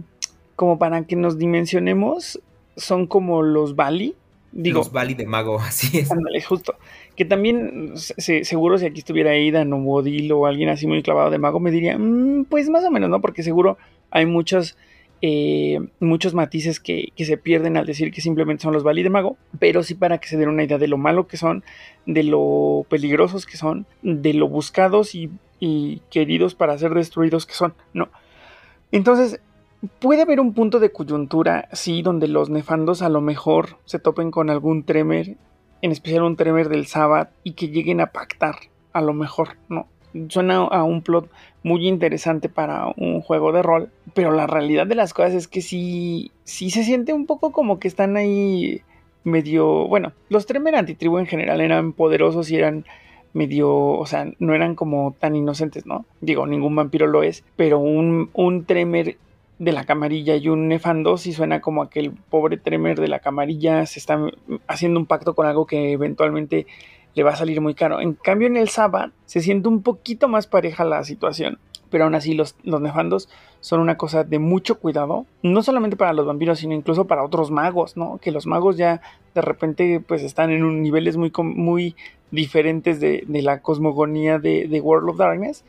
como para que nos dimensionemos, son como los Bali. Digo, los Bali de mago, así es. Ándale, justo. Que también, seguro si aquí estuviera Aidan o Bodil o alguien así muy clavado de mago, me diría, mm, pues más o menos, ¿no? Porque seguro hay muchos, eh, muchos matices que, que, se pierden al decir que simplemente son los Bali de mago, pero sí para que se den una idea de lo malo que son, de lo peligrosos que son, de lo buscados y, y queridos para ser destruidos que son, ¿no? Entonces, puede haber un punto de coyuntura, sí, donde los nefandos a lo mejor se topen con algún tremer, en especial un tremer del Sabbath, y que lleguen a pactar, a lo mejor, ¿no? Suena a un plot muy interesante para un juego de rol, pero la realidad de las cosas es que sí, sí se siente un poco como que están ahí medio, bueno, los Tremer antitribu en general eran poderosos y eran medio, o sea, no eran como tan inocentes, ¿no? Digo, ningún vampiro lo es, pero un, un Tremer de la camarilla y un nefando si suena como aquel pobre Tremer de la camarilla se está haciendo un pacto con algo que eventualmente le va a salir muy caro. En cambio en el Sabbath se siente un poquito más pareja la situación, pero aún así los, los nefandos son una cosa de mucho cuidado, no solamente para los vampiros, sino incluso para otros magos, ¿no? Que los magos ya de repente pues están en un niveles muy, muy diferentes de, de la cosmogonía de, de World of Darkness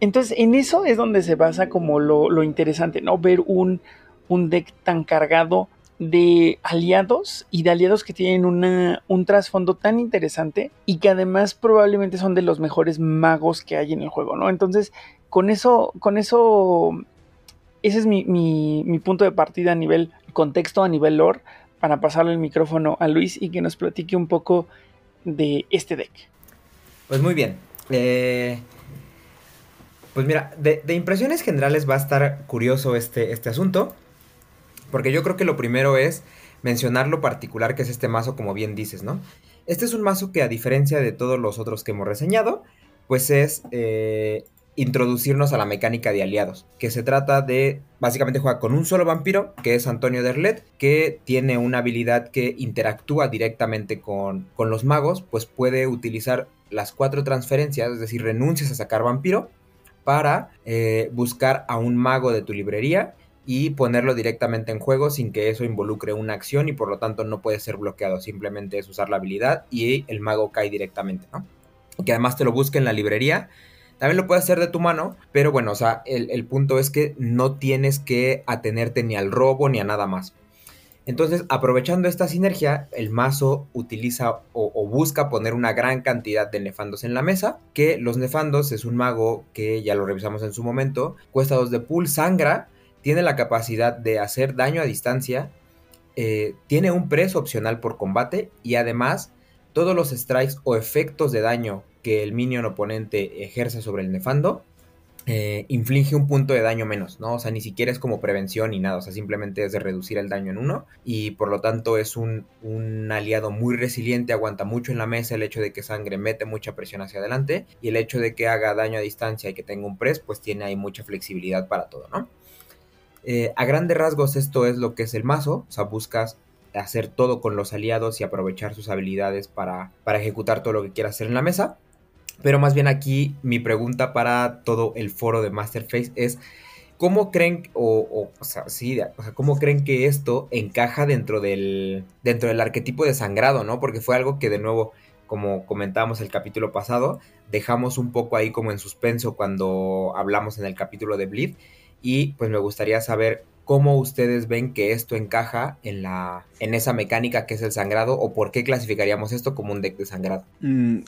entonces, en eso es donde se basa como lo, interesante, ¿no? Ver un, un, deck tan cargado de aliados y de aliados que tienen un trasfondo tan interesante y que además probablemente son de los mejores magos que hay en el juego, ¿no? Entonces, con eso, con eso, ese es mi, mi punto de partida a nivel contexto, a nivel lore, para pasarle el micrófono a Luis y que nos platique un poco de este deck. Pues muy bien. Eh, pues mira, de, impresiones generales va a estar curioso este, este asunto. Porque yo creo que lo primero es mencionar lo particular que es este mazo, como bien dices, ¿no? Este es un mazo que a diferencia de todos los otros que hemos reseñado, pues es eh, introducirnos a la mecánica de aliados, que se trata de, básicamente juega con un solo vampiro, que es Antonio Derlet, que tiene una habilidad que interactúa directamente con, con los magos, pues puede utilizar las cuatro transferencias, es decir, renuncias a sacar vampiro, para eh, buscar a un mago de tu librería y ponerlo directamente en juego sin que eso involucre una acción y por lo tanto no puede ser bloqueado. Simplemente es usar la habilidad y el mago cae directamente, ¿no? Que además te lo busque en la librería. También lo puedes hacer de tu mano, pero bueno, o sea, el, el punto es que no tienes que atenerte ni al robo ni a nada más. Entonces, aprovechando esta sinergia, el mazo utiliza o, busca poner una gran cantidad de nefandos en la mesa, que los nefandos es un mago que ya lo revisamos en su momento, cuesta 2 de pool, sangra, tiene la capacidad de hacer daño a distancia, eh, tiene un preso opcional por combate y además todos los strikes o efectos de daño que el minion oponente ejerce sobre el nefando eh, inflige un punto de daño menos, ¿no? O sea, ni siquiera es como prevención ni nada, o sea, simplemente es de reducir el daño en uno y por lo tanto es un, aliado muy resiliente, aguanta mucho en la mesa el hecho de que sangre mete mucha presión hacia adelante y el hecho de que haga daño a distancia y que tenga un press, pues tiene ahí mucha flexibilidad para todo, ¿no? Eh, a grandes rasgos esto es lo que es el mazo, o sea, buscas hacer todo con los aliados y aprovechar sus habilidades para, para ejecutar todo lo que quieras hacer en la mesa. Pero más bien aquí mi pregunta para todo el foro de Masterface es, ¿cómo creen, o, o, sea, sí, o sea, cómo creen que esto encaja dentro del, dentro del arquetipo de sangrado, ¿no? Porque fue algo que de nuevo, como comentábamos el capítulo pasado, dejamos un poco ahí como en suspenso cuando hablamos en el capítulo de Bleed. Y pues me gustaría saber cómo ustedes ven que esto encaja en la en esa mecánica que es el sangrado o por qué clasificaríamos esto como un deck de sangrado. Mm,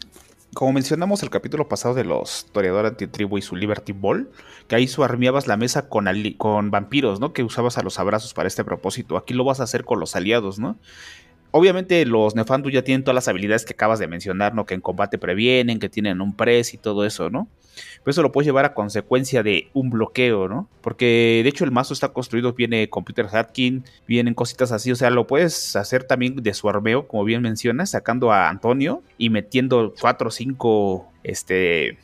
como mencionamos el capítulo pasado de los Toreador Antitribu y su Liberty Ball, que ahí armeabas la mesa con, con vampiros, ¿no? Que usabas a los abrazos para este propósito. Aquí lo vas a hacer con los aliados, ¿no? Obviamente los Nefandu ya tienen todas las habilidades que acabas de mencionar, ¿no? Que en combate previenen, que tienen un press y todo eso, ¿no? Pero eso lo puedes llevar a consecuencia de un bloqueo, ¿no? Porque de hecho el mazo está construido, viene Computer Hatkin, vienen cositas así, o sea, lo puedes hacer también de su armeo, como bien mencionas, sacando a Antonio y metiendo cuatro o cinco, este,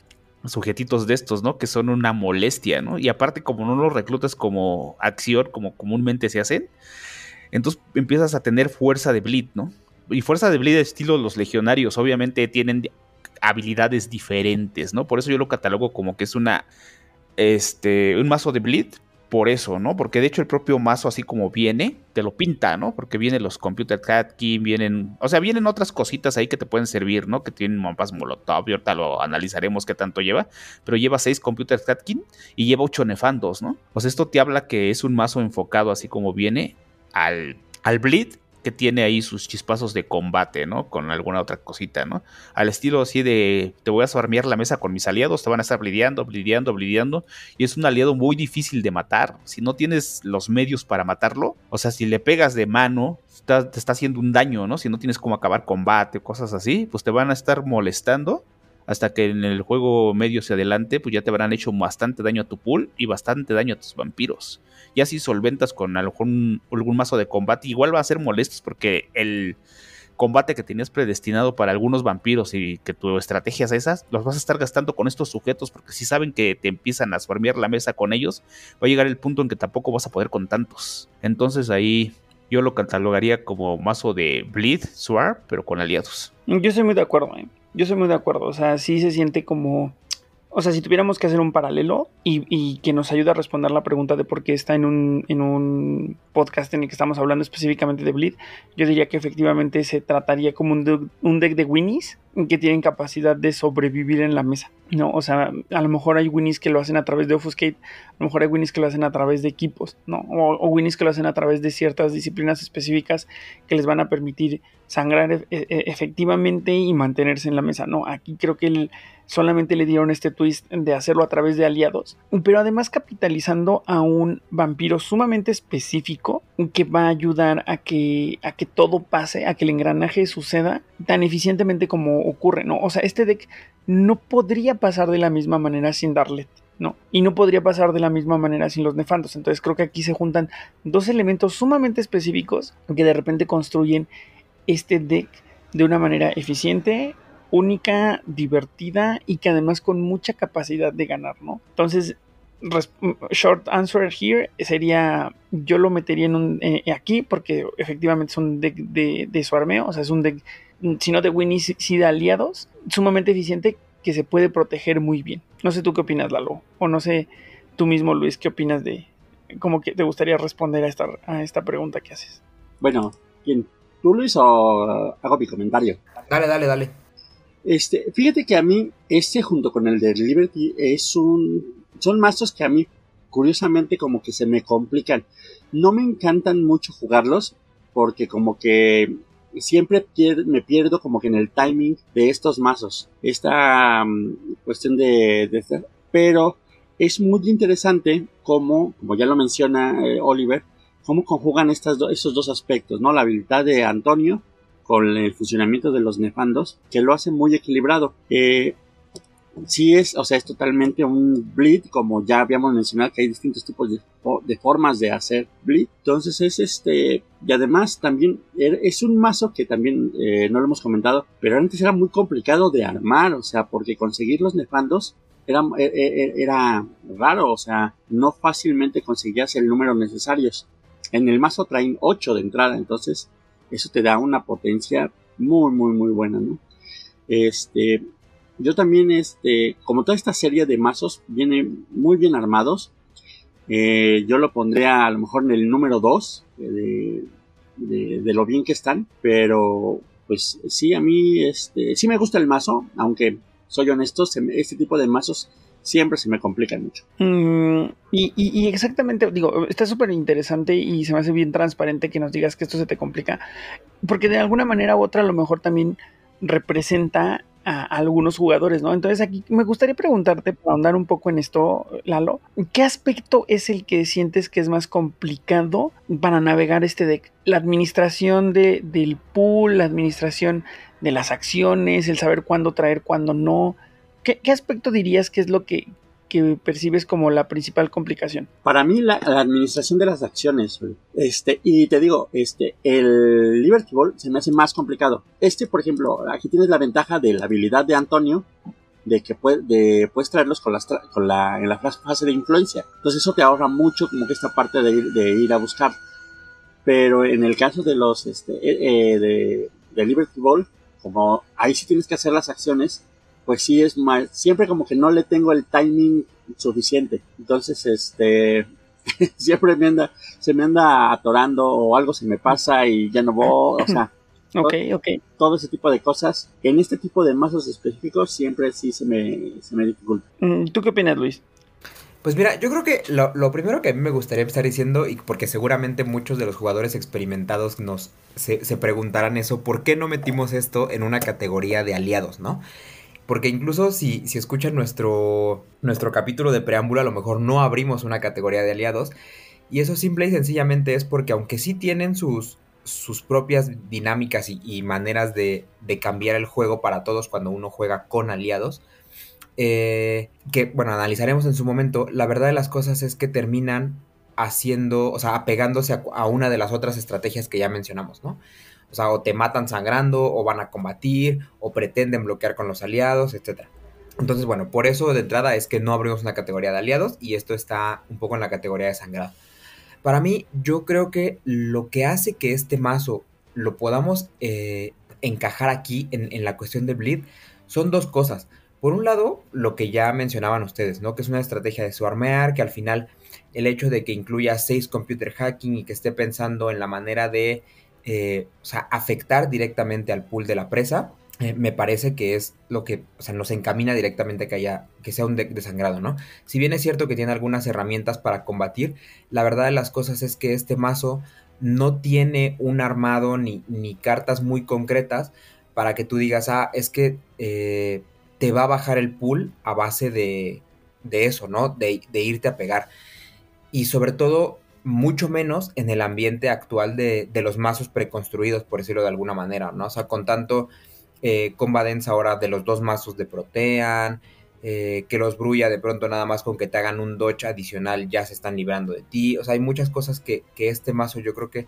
sujetitos de estos, ¿no? Que son una molestia, ¿no? Y aparte como no los reclutas como acción, como comúnmente se hacen, entonces empiezas a tener fuerza de bleed, ¿no? Y fuerza de bleed estilo los legionarios, obviamente tienen habilidades diferentes, ¿no? Por eso yo lo catalogo como que es una, este, un mazo de bleed, por eso, ¿no? Porque de hecho el propio mazo, así como viene, te lo pinta, ¿no? Porque vienen los Computer Catkin, vienen, o sea, vienen otras cositas ahí que te pueden servir, ¿no? Que tienen mapas Molotov y ahorita lo analizaremos qué tanto lleva, pero lleva seis Computer Catkin y lleva ocho Nefandos, ¿no? Sea, esto te habla que es un mazo enfocado así como viene al, al Bleed que tiene ahí sus chispazos de combate, ¿no? Con alguna otra cosita, ¿no? Al estilo así de, te voy a farmear la mesa con mis aliados, te van a estar blideando, blideando, blideando, y es un aliado muy difícil de matar. Si no tienes los medios para matarlo, o sea, si le pegas de mano, te está haciendo un daño, ¿no? Si no tienes cómo acabar combate, cosas así, pues te van a estar molestando hasta que en el juego medio se adelante, pues ya te habrán hecho bastante daño a tu pool y bastante daño a tus vampiros. Y así solventas con algún, algún mazo de combate, igual va a ser molestos porque el combate que tenías predestinado para algunos vampiros y que tu estrategia es esas, los vas a estar gastando con estos sujetos porque si saben que te empiezan a farmear la mesa con ellos, va a llegar el punto en que tampoco vas a poder con tantos. Entonces ahí yo lo catalogaría como mazo de Bleed, Swar, pero con aliados. Yo estoy muy de acuerdo, ¿eh? Yo soy muy de acuerdo. O sea, sí se siente como o sea, si tuviéramos que hacer un paralelo y, que nos ayude a responder la pregunta de por qué está en un, en un podcast en el que estamos hablando específicamente de Bleed, yo diría que efectivamente se trataría como un, un deck de Winnies que tienen capacidad de sobrevivir en la mesa. No, o sea, a lo mejor hay Winnies que lo hacen a través de Offuscate, a lo mejor hay Winnies que lo hacen a través de equipos, ¿no? O, o Winnies que lo hacen a través de ciertas disciplinas específicas que les van a permitir sangrar e, e, efectivamente y mantenerse en la mesa. No, aquí creo que el, solamente le dieron este twist de hacerlo a través de aliados, pero además capitalizando a un vampiro sumamente específico que va a ayudar a que, a que todo pase, a que el engranaje suceda tan eficientemente como ocurre, ¿no? O sea, este deck no podría pasar de la misma manera sin darle ¿no? Y no podría pasar de la misma manera sin los nefandos. Entonces creo que aquí se juntan dos elementos sumamente específicos que de repente construyen este deck de una manera eficiente, única, divertida y que además con mucha capacidad de ganar, ¿no? Entonces, short answer here sería yo lo metería en un, eh, aquí porque efectivamente es un deck de, de, su armeo, o sea, es un deck, si no de Winnie, si de aliados, sumamente eficiente que se puede proteger muy bien. No sé tú qué opinas, Lalo, o no sé tú mismo, Luis, qué opinas de, cómo que te gustaría responder a esta, a esta pregunta que haces. Bueno, ¿quién? ¿Tú, Luis, o hago mi comentario? Dale, dale, dale. Este, fíjate que a mí, este junto con el de Liberty, es un. Son mazos que a mí, curiosamente, como que se me complican. No me encantan mucho jugarlos, porque como que siempre me pierdo como que en el timing de estos mazos. Esta mm, cuestión de, de, Pero es muy interesante como, como ya lo menciona eh, Oliver, cómo conjugan estas estos dos aspectos, ¿no? La habilidad de Antonio con el funcionamiento de los nefandos, que lo hace muy equilibrado. Eh, sí es, o sea, es totalmente un bleed, como ya habíamos mencionado que hay distintos tipos de, formas de hacer bleed. Entonces es este, y además también er, es un mazo que también eh, no lo hemos comentado, pero antes era muy complicado de armar, o sea, porque conseguir los nefandos era, e, e, e, era raro, o sea, no fácilmente conseguías el número necesarios. En el mazo traen 8 de entrada, entonces eso te da una potencia muy, muy, muy buena. Este, yo también, este, como toda esta serie de mazos viene muy bien armados, eh, yo lo pondría a lo mejor en el número 2 de, de, lo bien que están, pero pues sí, a mí, este, sí me gusta el mazo, aunque soy honesto, este tipo de mazos siempre se me complica mucho. Mm, y, exactamente, digo, está súper interesante y se me hace bien transparente que nos digas que esto se te complica, porque de alguna manera u otra a lo mejor también representa a, algunos jugadores, ¿no? Entonces aquí me gustaría preguntarte, para ahondar un poco en esto, Lalo, ¿qué aspecto es el que sientes que es más complicado para navegar este deck? La administración de, del pool, la administración de las acciones, el saber cuándo traer, cuándo no, ¿Qué, aspecto dirías que es lo que, percibes como la principal complicación? Para mí la, administración de las acciones, este, y te digo, este, el Liberty Ball se me hace más complicado. Este, por ejemplo, aquí tienes la ventaja de la habilidad de Antonio, de que de, puedes traerlos con, con la, en la fase de influencia. Entonces eso te ahorra mucho como que esta parte de ir, de a buscar. Pero en el caso de los, este, eh, eh, de, de Liberty Ball, como ahí sí tienes que hacer las acciones, pues sí es mal, siempre como que no le tengo el timing suficiente. Entonces, este, siempre me anda, se me anda atorando o algo se me pasa y ya no voy, o sea, Ok, ok. todo ese tipo de cosas. En este tipo de mazos específicos siempre sí se me, se me dificulta. Mm, ¿Tú qué opinas, Luis? Pues mira, yo creo que lo, lo primero que a mí me gustaría estar diciendo, y porque seguramente muchos de los jugadores experimentados nos se, se preguntarán eso, ¿por qué no metimos esto en una categoría de aliados, no? Porque incluso si, si escuchan nuestro, nuestro capítulo de preámbulo, a lo mejor no abrimos una categoría de aliados. Y eso simple y sencillamente es porque aunque sí tienen sus, sus propias dinámicas y, maneras de, de cambiar el juego para todos cuando uno juega con aliados, eh, que, bueno, analizaremos en su momento, la verdad de las cosas es que terminan haciendo, o sea, apegándose a, una de las otras estrategias que ya mencionamos, ¿no? O sea, o te matan sangrando, o van a combatir, o pretenden bloquear con los aliados, etc. Entonces, bueno, por eso de entrada es que no abrimos una categoría de aliados y esto está un poco en la categoría de sangrado. Para mí, yo creo que lo que hace que este mazo lo podamos eh, encajar aquí en, en la cuestión de Bleed son dos cosas. Por un lado, lo que ya mencionaban ustedes, ¿no? Que es una estrategia de swarmear, que al final el hecho de que incluya seis computer hacking y que esté pensando en la manera de, eh, o sea, afectar directamente al pool de la presa, eh, me parece que es lo que, o sea, nos encamina directamente a que haya, que sea un deck desangrado, ¿no? Si bien es cierto que tiene algunas herramientas para combatir, la verdad de las cosas es que este mazo no tiene un armado ni, ni cartas muy concretas para que tú digas, ah, es que eh, te va a bajar el pool a base de, de eso, ¿no? De, de, irte a pegar. Y sobre todo, mucho menos en el ambiente actual de, de, los mazos preconstruidos, por decirlo de alguna manera, ¿no? O sea, con tanto eh, ahora de los dos mazos de Protean, eh, que los Brulla de pronto nada más con que te hagan un dodge adicional ya se están librando de ti. O sea, hay muchas cosas que, que este mazo yo creo que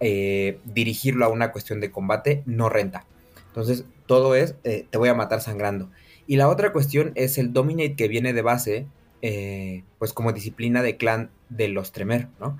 eh, dirigirlo a una cuestión de combate no renta. Entonces, todo es, eh, te voy a matar sangrando. Y la otra cuestión es el Dominate que viene de base, eh, pues como disciplina de clan de los Tremer, ¿no?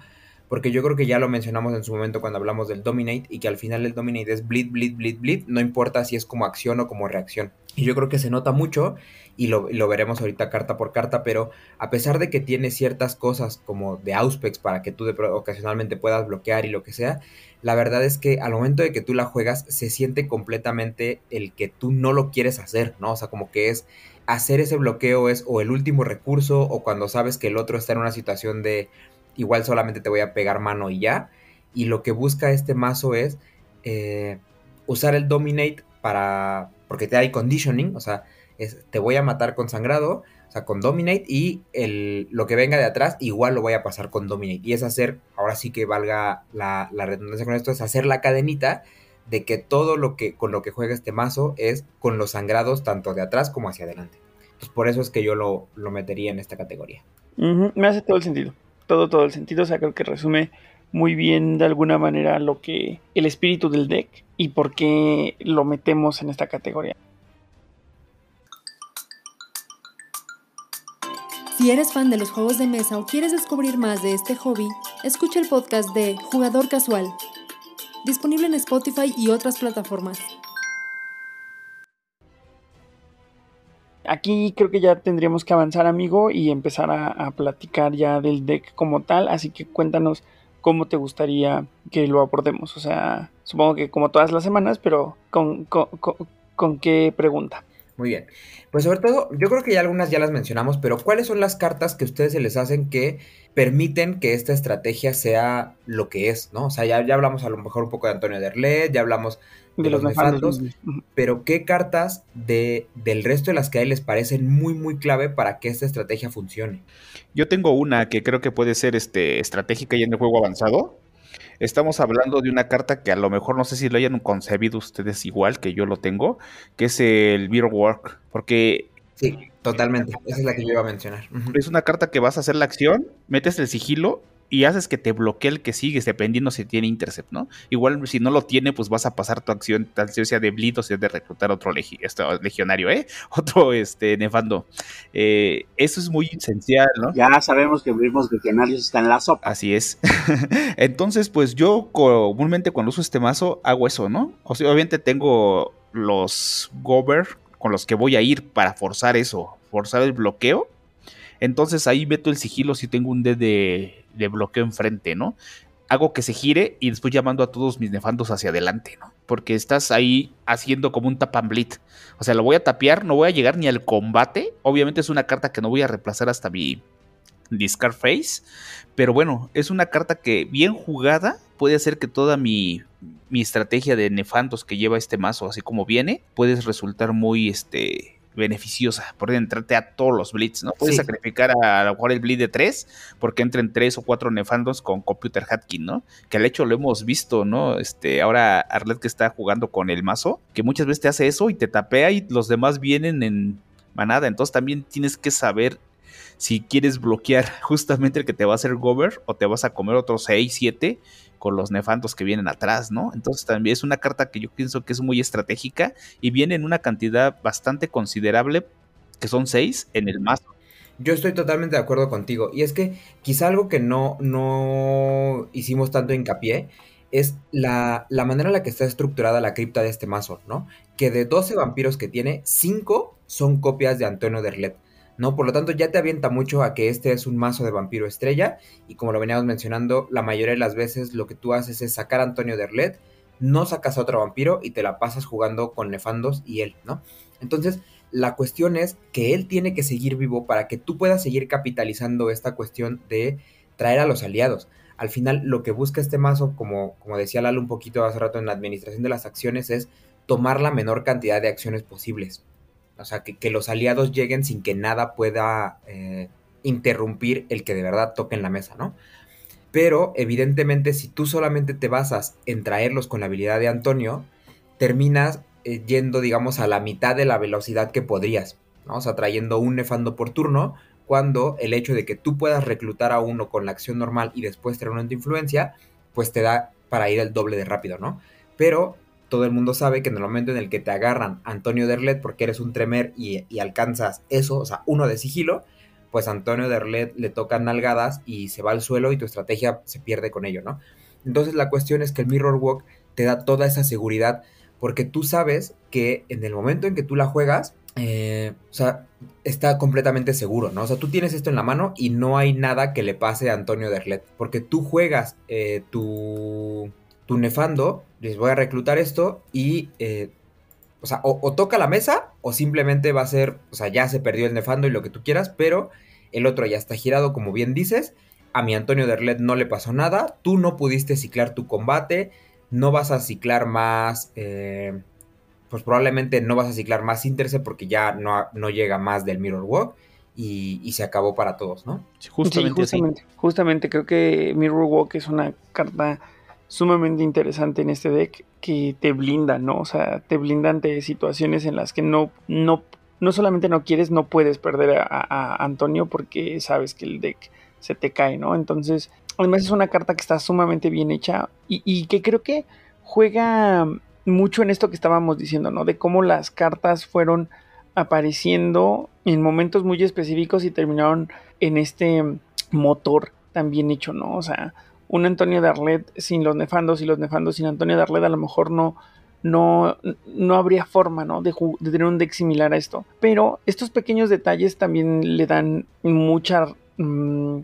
Porque yo creo que ya lo mencionamos en su momento cuando hablamos del Dominate y que al final el Dominate es bleed, bleed, bleed, bleed, no importa si es como acción o como reacción. Y yo creo que se nota mucho y lo, lo, veremos ahorita carta por carta, pero a pesar de que tiene ciertas cosas como de Auspex para que tú ocasionalmente puedas bloquear y lo que sea, la verdad es que al momento de que tú la juegas se siente completamente el que tú no lo quieres hacer, ¿no? O sea, como que es hacer ese bloqueo es o el último recurso o cuando sabes que el otro está en una situación de igual solamente te voy a pegar mano y ya. Y lo que busca este mazo es eh, usar el Dominate para... porque te hay conditioning, o sea, es, te voy a matar con sangrado, o sea, con Dominate y el, lo que venga de atrás igual lo voy a pasar con Dominate. Y es hacer, ahora sí que valga la, la redundancia con esto, es hacer la cadenita de que todo lo que con lo que juega este mazo es con los sangrados tanto de atrás como hacia adelante. Pues por eso es que yo lo, lo metería en esta categoría. Uh -huh. Me hace todo el sentido. Todo, todo el sentido. O sea, creo que resume muy bien de alguna manera lo que el espíritu del deck y por qué lo metemos en esta categoría. Si eres fan de los juegos de mesa o quieres descubrir más de este hobby, escucha el podcast de Jugador Casual, disponible en Spotify y otras plataformas. Aquí creo que ya tendríamos que avanzar, amigo, y empezar a, platicar ya del deck como tal. Así que cuéntanos cómo te gustaría que lo abordemos. O sea, supongo que como todas las semanas, pero ¿con, con, con, con qué pregunta? Muy bien. Pues sobre todo, yo creo que ya algunas ya las mencionamos, pero ¿cuáles son las cartas que ustedes se les hacen que permiten que esta estrategia sea lo que es, ¿no? O sea, ya, ya hablamos a lo mejor un poco de Antonio Derlet, ya hablamos de, de los, los nefandos, pero ¿qué cartas de, del resto de las que hay les parecen muy, muy clave para que esta estrategia funcione? Yo tengo una que creo que puede ser este, estratégica y en el juego avanzado. Estamos hablando de una carta que a lo mejor no sé si lo hayan concebido ustedes igual que yo lo tengo, que es el Mirror Work, porque... Sí, totalmente. Esa es la que yo iba a mencionar. Uh -huh. Es una carta que vas a hacer la acción, metes el sigilo y haces que te bloquee el que sigues, dependiendo si tiene intercept, ¿no? Igual si no lo tiene, pues vas a pasar tu acción, tal sea de bleed o sea de reclutar otro legi este, legionario, ¿eh? Otro este, nefando. Eh, eso es muy esencial, ¿no? Ya sabemos que vivimos legionarios están en la sopa. Así es. Entonces, pues yo comúnmente cuando uso este mazo hago eso, ¿no? O sea, obviamente tengo los gober con los que voy a ir para forzar eso, forzar el bloqueo Entonces ahí meto el sigilo si tengo un D de, bloqueo enfrente, ¿no? Hago que se gire y después llamando a todos mis nefandos hacia adelante, ¿no? Porque estás ahí haciendo como un tap. O sea, lo voy a tapear, no voy a llegar ni al combate. Obviamente es una carta que no voy a reemplazar hasta mi discard face. Pero bueno, es una carta que bien jugada puede hacer que toda mi, mi estrategia de nefandos que lleva este mazo, así como viene, puede resultar muy este beneficiosa. Por entrarte a todos los blitz, ¿no? Puedes sacrificar a, a jugar el blitz de 3 porque entren 3 o 4 nefandos con Computer Hatkin, ¿no? Que al hecho lo hemos visto, ¿no? Este, ahora Arlet que está jugando con el mazo, que muchas veces te hace eso y te tapea y los demás vienen en manada. Entonces también tienes que saber si quieres bloquear justamente el que te va a hacer gober o te vas a comer otros 6, 7 con los nefandos que vienen atrás, ¿no? Entonces también es una carta que yo pienso que es muy estratégica y viene en una cantidad bastante considerable, que son seis en el mazo. Yo estoy totalmente de acuerdo contigo. Y es que quizá algo que no, no hicimos tanto hincapié es la, la, manera en la que está estructurada la cripta de este mazo, ¿no? Que de 12 vampiros que tiene, 5 son copias de Antonio Derlet. ¿No? Por lo tanto, ya te avienta mucho a que este es un mazo de vampiro estrella y como lo veníamos mencionando, la mayoría de las veces lo que tú haces es sacar a Antonio Derlet, no sacas a otro vampiro y te la pasas jugando con Nefandos y él, ¿no? Entonces, la cuestión es que él tiene que seguir vivo para que tú puedas seguir capitalizando esta cuestión de traer a los aliados. Al final, lo que busca este mazo, como, como decía Lalo un poquito hace rato en la administración de las acciones, es tomar la menor cantidad de acciones posibles. O sea, que, los aliados lleguen sin que nada pueda eh, interrumpir el que de verdad toque en la mesa, ¿no? Pero evidentemente si tú solamente te basas en traerlos con la habilidad de Antonio, terminas eh, yendo, digamos, a la mitad de la velocidad que podrías, ¿no? O sea, trayendo un nefando por turno, cuando el hecho de que tú puedas reclutar a uno con la acción normal y después tener una influencia, pues te da para ir el doble de rápido, ¿no? Pero todo el mundo sabe que en el momento en el que te agarran Antonio Derlet porque eres un tremer y, alcanzas eso, o sea, uno de sigilo, pues Antonio Derlet le tocan nalgadas y se va al suelo y tu estrategia se pierde con ello, ¿no? Entonces la cuestión es que el Mirror Walk te da toda esa seguridad porque tú sabes que en el momento en que tú la juegas, eh, o sea, está completamente seguro, ¿no? O sea, tú tienes esto en la mano y no hay nada que le pase a Antonio Derlet, porque tú juegas eh, tu tu nefando, les voy a reclutar esto y, eh, o sea, o, toca la mesa o simplemente va a ser, o sea, ya se perdió el nefando y lo que tú quieras, pero el otro ya está girado, como bien dices. A mi Antonio Derlet no le pasó nada, tú no pudiste ciclar tu combate, no vas a ciclar más, eh, pues probablemente no vas a ciclar más Interce porque ya no, no llega más del Mirror Walk. Y, se acabó para todos, ¿no? justamente, justamente, justamente creo que Mirror Walk es una carta sumamente interesante en este deck que te blinda, ¿no? O sea, te blinda ante situaciones en las que no, no, no solamente no quieres, no puedes perder a, Antonio porque sabes que el deck se te cae, ¿no? Entonces, además es una carta que está sumamente bien hecha y, y que creo que juega mucho en esto que estábamos diciendo, ¿no? De cómo las cartas fueron apareciendo en momentos muy específicos y terminaron en este motor tan bien hecho, ¿no? O sea, un Antonio Darlet sin los nefandos y los nefandos sin Antonio Darlet a lo mejor no, no, no habría forma ¿no? De, tener un deck similar a esto. Pero estos pequeños detalles también le dan mucha... Mm,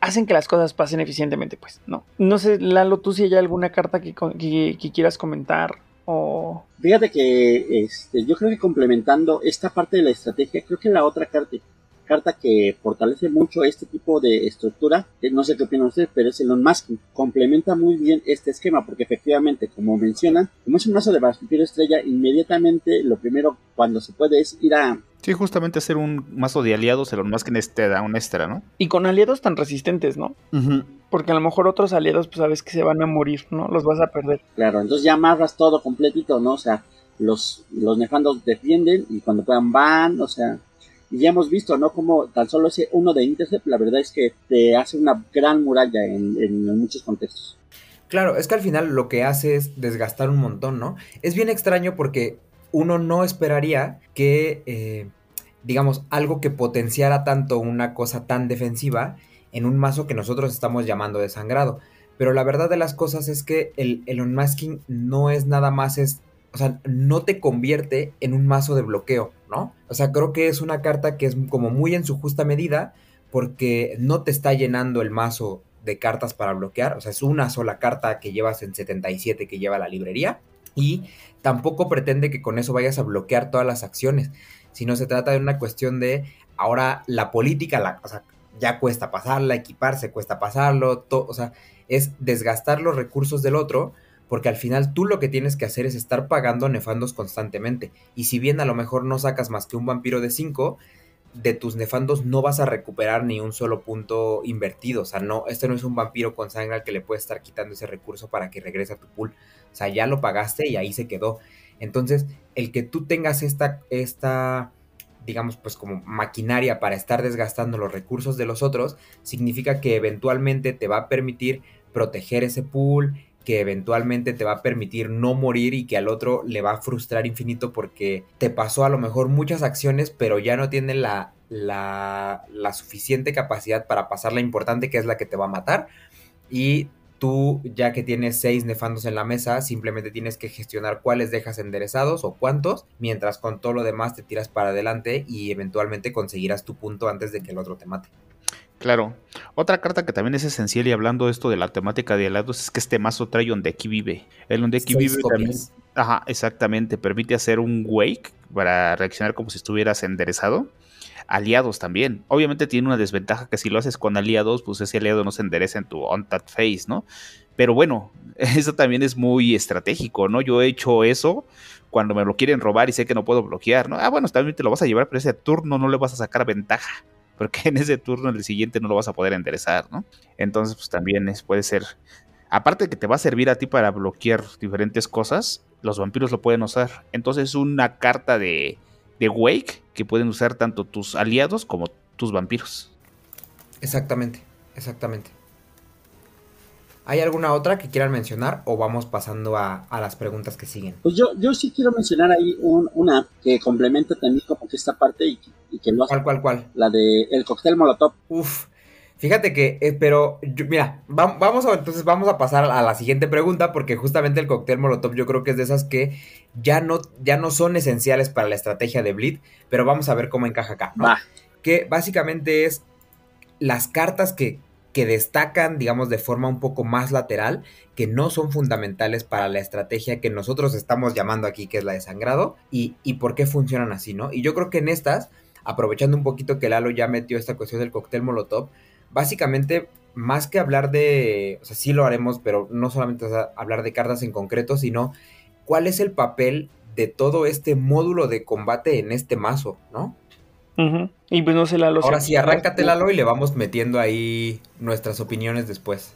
hacen que las cosas pasen eficientemente, pues, ¿no? No sé, Lalo, tú si hay alguna carta que, que, quieras comentar o... Fíjate que este, yo creo que complementando esta parte de la estrategia, creo que la otra carta, carta que fortalece mucho este tipo de estructura. No sé qué opinan ustedes, pero es Elon Musk. Complementa muy bien este esquema porque efectivamente, como mencionan, como es un mazo de vampiro estrella, inmediatamente lo primero cuando se puede es ir a... Sí, justamente hacer un mazo de aliados, Elon Musk te da un extra, ¿no? Y con aliados tan resistentes, ¿no? Porque a lo mejor otros aliados, pues sabes que se van a morir, ¿no? Los vas a perder. Claro, entonces ya amarras todo completito, ¿no? O sea, los, los nefandos defienden y cuando puedan van, o sea, y ya hemos visto, ¿no? Como tan solo ese uno de Intercept, la verdad es que te hace una gran muralla en, muchos contextos. Claro, es que al final lo que hace es desgastar un montón, ¿no? Es bien extraño porque uno no esperaría que, eh, digamos, algo que potenciara tanto una cosa tan defensiva en un mazo que nosotros estamos llamando desangrado. Pero la verdad de las cosas es que el, el unmasking no es nada más es o sea, no te convierte en un mazo de bloqueo, ¿no? O sea, creo que es una carta que es como muy en su justa medida porque no te está llenando el mazo de cartas para bloquear, o sea, es una sola carta que llevas en 77 que lleva la librería y tampoco pretende que con eso vayas a bloquear todas las acciones, sino se trata de una cuestión de ahora la política, o sea, ya cuesta pasarla, equiparse cuesta pasarlo, o sea, es desgastar los recursos del otro, porque al final tú lo que tienes que hacer es estar pagando nefandos constantemente. Y si bien a lo mejor no sacas más que un vampiro de 5, de tus nefandos no vas a recuperar ni un solo punto invertido. O sea, no, este no es un vampiro con sangre al que le puedes estar quitando ese recurso para que regrese a tu pool. O sea, ya lo pagaste y ahí se quedó. Entonces, el que tú tengas esta, esta digamos, pues como maquinaria para estar desgastando los recursos de los otros, significa que eventualmente te va a permitir proteger ese pool, que eventualmente te va a permitir no morir y que al otro le va a frustrar infinito porque te pasó a lo mejor muchas acciones, pero ya no tiene la, la, la suficiente capacidad para pasar la importante que es la que te va a matar. Y tú, ya que tienes seis nefandos en la mesa, simplemente tienes que gestionar cuáles dejas enderezados o cuántos, mientras con todo lo demás te tiras para adelante y eventualmente conseguirás tu punto antes de que el otro te mate. Claro. Otra carta que también es esencial y hablando de esto de la temática de helados es que este mazo trae donde aquí vive. El donde aquí vive también. Ajá, exactamente. Permite hacer un wake para reaccionar como si estuvieras enderezado aliados también. Obviamente tiene una desventaja que si lo haces con aliados, pues ese aliado no se endereza en tu on that face, ¿no? Pero bueno, eso también es muy estratégico, ¿no? Yo he hecho eso cuando me lo quieren robar y sé que no puedo bloquear, ¿no? Ah, bueno, también te lo vas a llevar, pero ese turno no le vas a sacar ventaja, porque en ese turno, en el siguiente, no lo vas a poder enderezar, ¿no? Entonces, pues también es, puede ser. Aparte de que te va a servir a ti para bloquear diferentes cosas, los vampiros lo pueden usar. Entonces, una carta de, de Wake que pueden usar tanto tus aliados como tus vampiros. Exactamente, exactamente. ¿Hay alguna otra que quieran mencionar o vamos pasando a, las preguntas que siguen? Pues yo, yo sí quiero mencionar ahí una que complementa también como que esta parte y, que lo hace. ¿Cuál, cuál, cuál? La de el cóctel molotov. Uf, Fíjate que, eh, pero, mira, vamos a, entonces vamos a pasar a la siguiente pregunta porque justamente el cóctel Molotov yo creo que es de esas que ya no, ya no son esenciales para la estrategia de Bleed, pero vamos a ver cómo encaja acá, ¿no? Que básicamente es las cartas que, que destacan, digamos, de forma un poco más lateral, que no son fundamentales para la estrategia que nosotros estamos llamando aquí, que es la de sangrado, y, y por qué funcionan así, ¿no? Y yo creo que en estas, aprovechando un poquito que Lalo ya metió esta cuestión del cóctel Molotov, básicamente, más que hablar de, o sea, sí lo haremos, pero no solamente hablar de cartas en concreto, sino cuál es el papel de todo este módulo de combate en este mazo, ¿no? Y pues no sé, Lalo. Ahora sí, arráncate, Lalo, y le vamos metiendo ahí nuestras opiniones después.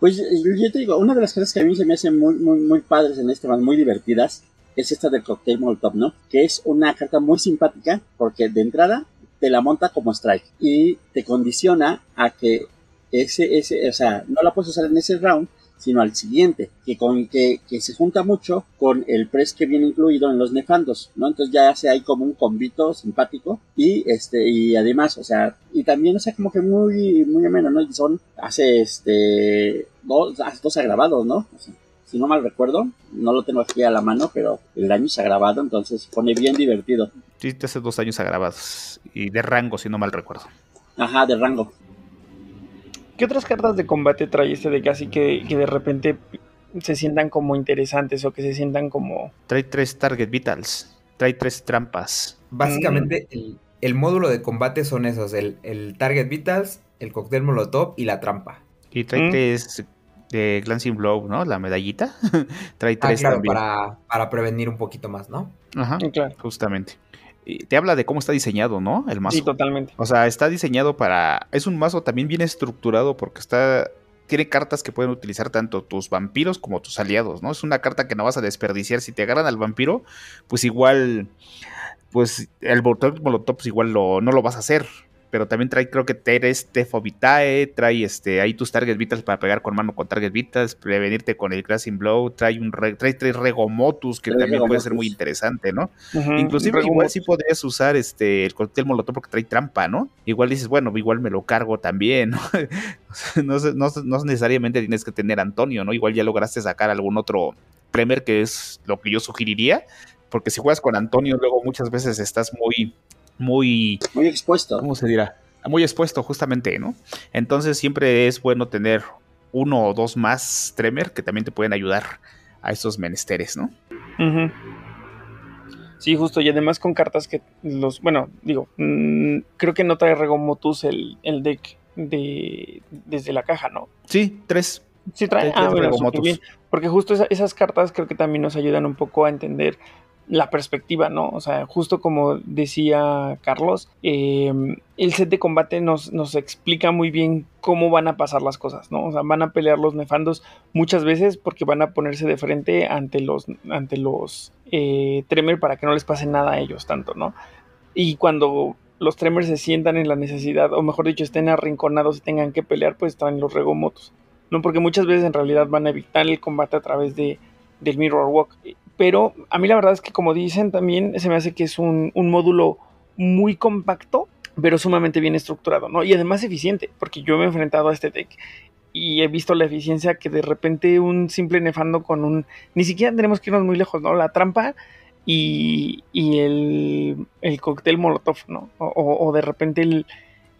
Pues yo te digo, una de las cosas que a mí se me hacen muy, muy, muy padres en este mazo, muy divertidas, es esta del Cocktail Molotov, ¿no? Que es una carta muy simpática, porque de entrada te la monta como strike y te condiciona a que ese, ese, o sea, no la puedes usar en ese round, sino al siguiente, que con que, que se junta mucho con el press que viene incluido en los nefandos, ¿no? Entonces ya hace ahí como un convito simpático y este y además, o sea, y también o sea como que muy muy ameno, ¿no? Y son hace este dos, dos agravados, ¿no? si no mal recuerdo, no lo tengo aquí a la mano, pero el año se ha grabado, entonces pone bien divertido. Sí, hace dos años agravados. Y de rango, si no mal recuerdo. Ajá, de rango. ¿Qué otras cartas de combate trae este de casi que, que de repente se sientan como interesantes o que se sientan como... Trae tres Target Vitals, trae tres trampas. Básicamente el, módulo de combate son esos, el, Target Vitals, el Cóctel Molotov y la trampa. Y trae tres de Glancing Blow, ¿no? La medallita. Trae ah, tres también. Para, para, prevenir un poquito más, ¿no? Ajá, claro. justamente. Te habla de cómo está diseñado, ¿no? El mazo. Sí, totalmente. O sea, está diseñado para... Es un mazo también bien estructurado porque está... Tiene cartas que pueden utilizar tanto tus vampiros como tus aliados, ¿no? Es una carta que no vas a desperdiciar. Si te agarran al vampiro, pues igual... Pues el botón molotov pues igual lo, no lo vas a hacer pero también trae, creo que eres Tefo Vitae, trae este, ahí tus target vitals para pegar con mano con target vitals, prevenirte con el Crashing Blow, trae un trae tres Regomotus que también puede ser muy interesante, ¿no? Inclusive igual sí podrías usar este el cóctel molotov porque trae trampa, ¿no? Igual dices, bueno, igual me lo cargo también, ¿no? no, no, no necesariamente tienes que tener Antonio, ¿no? Igual ya lograste sacar algún otro Premier, que es lo que yo sugeriría, porque si juegas con Antonio, luego muchas veces estás muy, muy... Muy expuesto. ¿Cómo se dirá? Muy expuesto, justamente, ¿no? Entonces siempre es bueno tener uno o dos más Tremer que también te pueden ayudar a esos menesteres, ¿no? Sí, justo, y además con cartas que los, bueno, digo, mm, creo que no trae Regomotus el, el deck de desde la caja, ¿no? Sí, tres. Sí trae, ah, bueno, bien, porque justo esas cartas creo que también nos ayudan un poco a entender la perspectiva, ¿no? O sea, justo como decía Carlos, em, el set de combate nos, nos, explica muy bien cómo van a pasar las cosas, ¿no? O sea, van a pelear los nefandos muchas veces porque van a ponerse de frente ante los, ante los eh, Tremer para que no les pase nada a ellos tanto, ¿no? Y cuando los Tremers se sientan en la necesidad, o mejor dicho, estén arrinconados y tengan que pelear, pues traen los regomotos, ¿no? Porque muchas veces en realidad van a evitar el combate a través de, del Mirror Walk pero a mí la verdad es que como dicen también se me hace que es un, módulo muy compacto, pero sumamente bien estructurado, ¿no? Y además eficiente, porque yo me he enfrentado a este deck y he visto la eficiencia que de repente un simple nefando con un... Ni siquiera tenemos que irnos muy lejos, ¿no? La trampa y, y el, el cóctel molotov, ¿no? O, de repente el,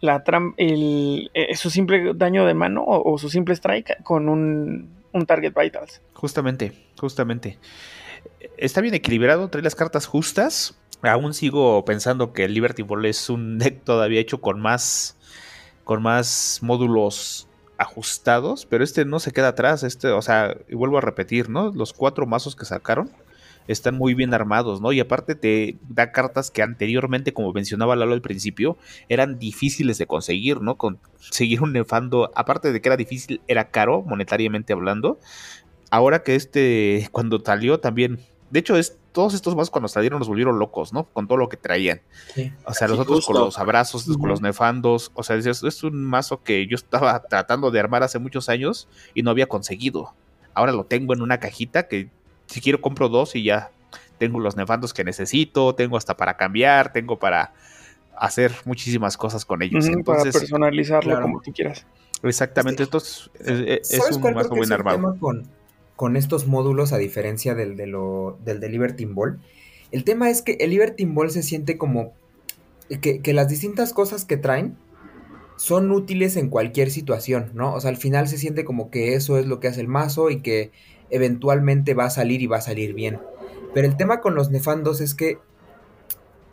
la el, eh, su simple daño de mano o, o su simple strike con un, un target vitals. Justamente, justamente está bien equilibrado, trae las cartas justas. Aún sigo pensando que el Liberty Ball es un deck todavía hecho con más, con más módulos ajustados, pero este no se queda atrás. Este, o sea, y vuelvo a repetir, ¿no? Los cuatro mazos que sacaron están muy bien armados, ¿no? Y aparte te da cartas que anteriormente, como mencionaba Lalo al principio, eran difíciles de conseguir, ¿no? Conseguir un nefando, aparte de que era difícil, era caro, monetariamente hablando. Ahora que este, cuando salió también de hecho, es, todos estos mazos cuando salieron nos volvieron locos, ¿no? Con todo lo que traían. O sea, los otros con los abrazos, con los nefandos. O sea, es, es un mazo que yo estaba tratando de armar hace muchos años y no había conseguido. Ahora lo tengo en una cajita que si quiero compro dos y ya tengo los nefandos que necesito, tengo hasta para cambiar, tengo para hacer muchísimas cosas con ellos. para personalizarlo como tú quieras. Exactamente, esto es, un mazo bien armado con estos módulos a diferencia del de, lo, del de Ball. El tema es que el Liberty Ball se siente como que, que, las distintas cosas que traen son útiles en cualquier situación, ¿no? O sea, al final se siente como que eso es lo que hace el mazo y que eventualmente va a salir y va a salir bien. Pero el tema con los nefandos es que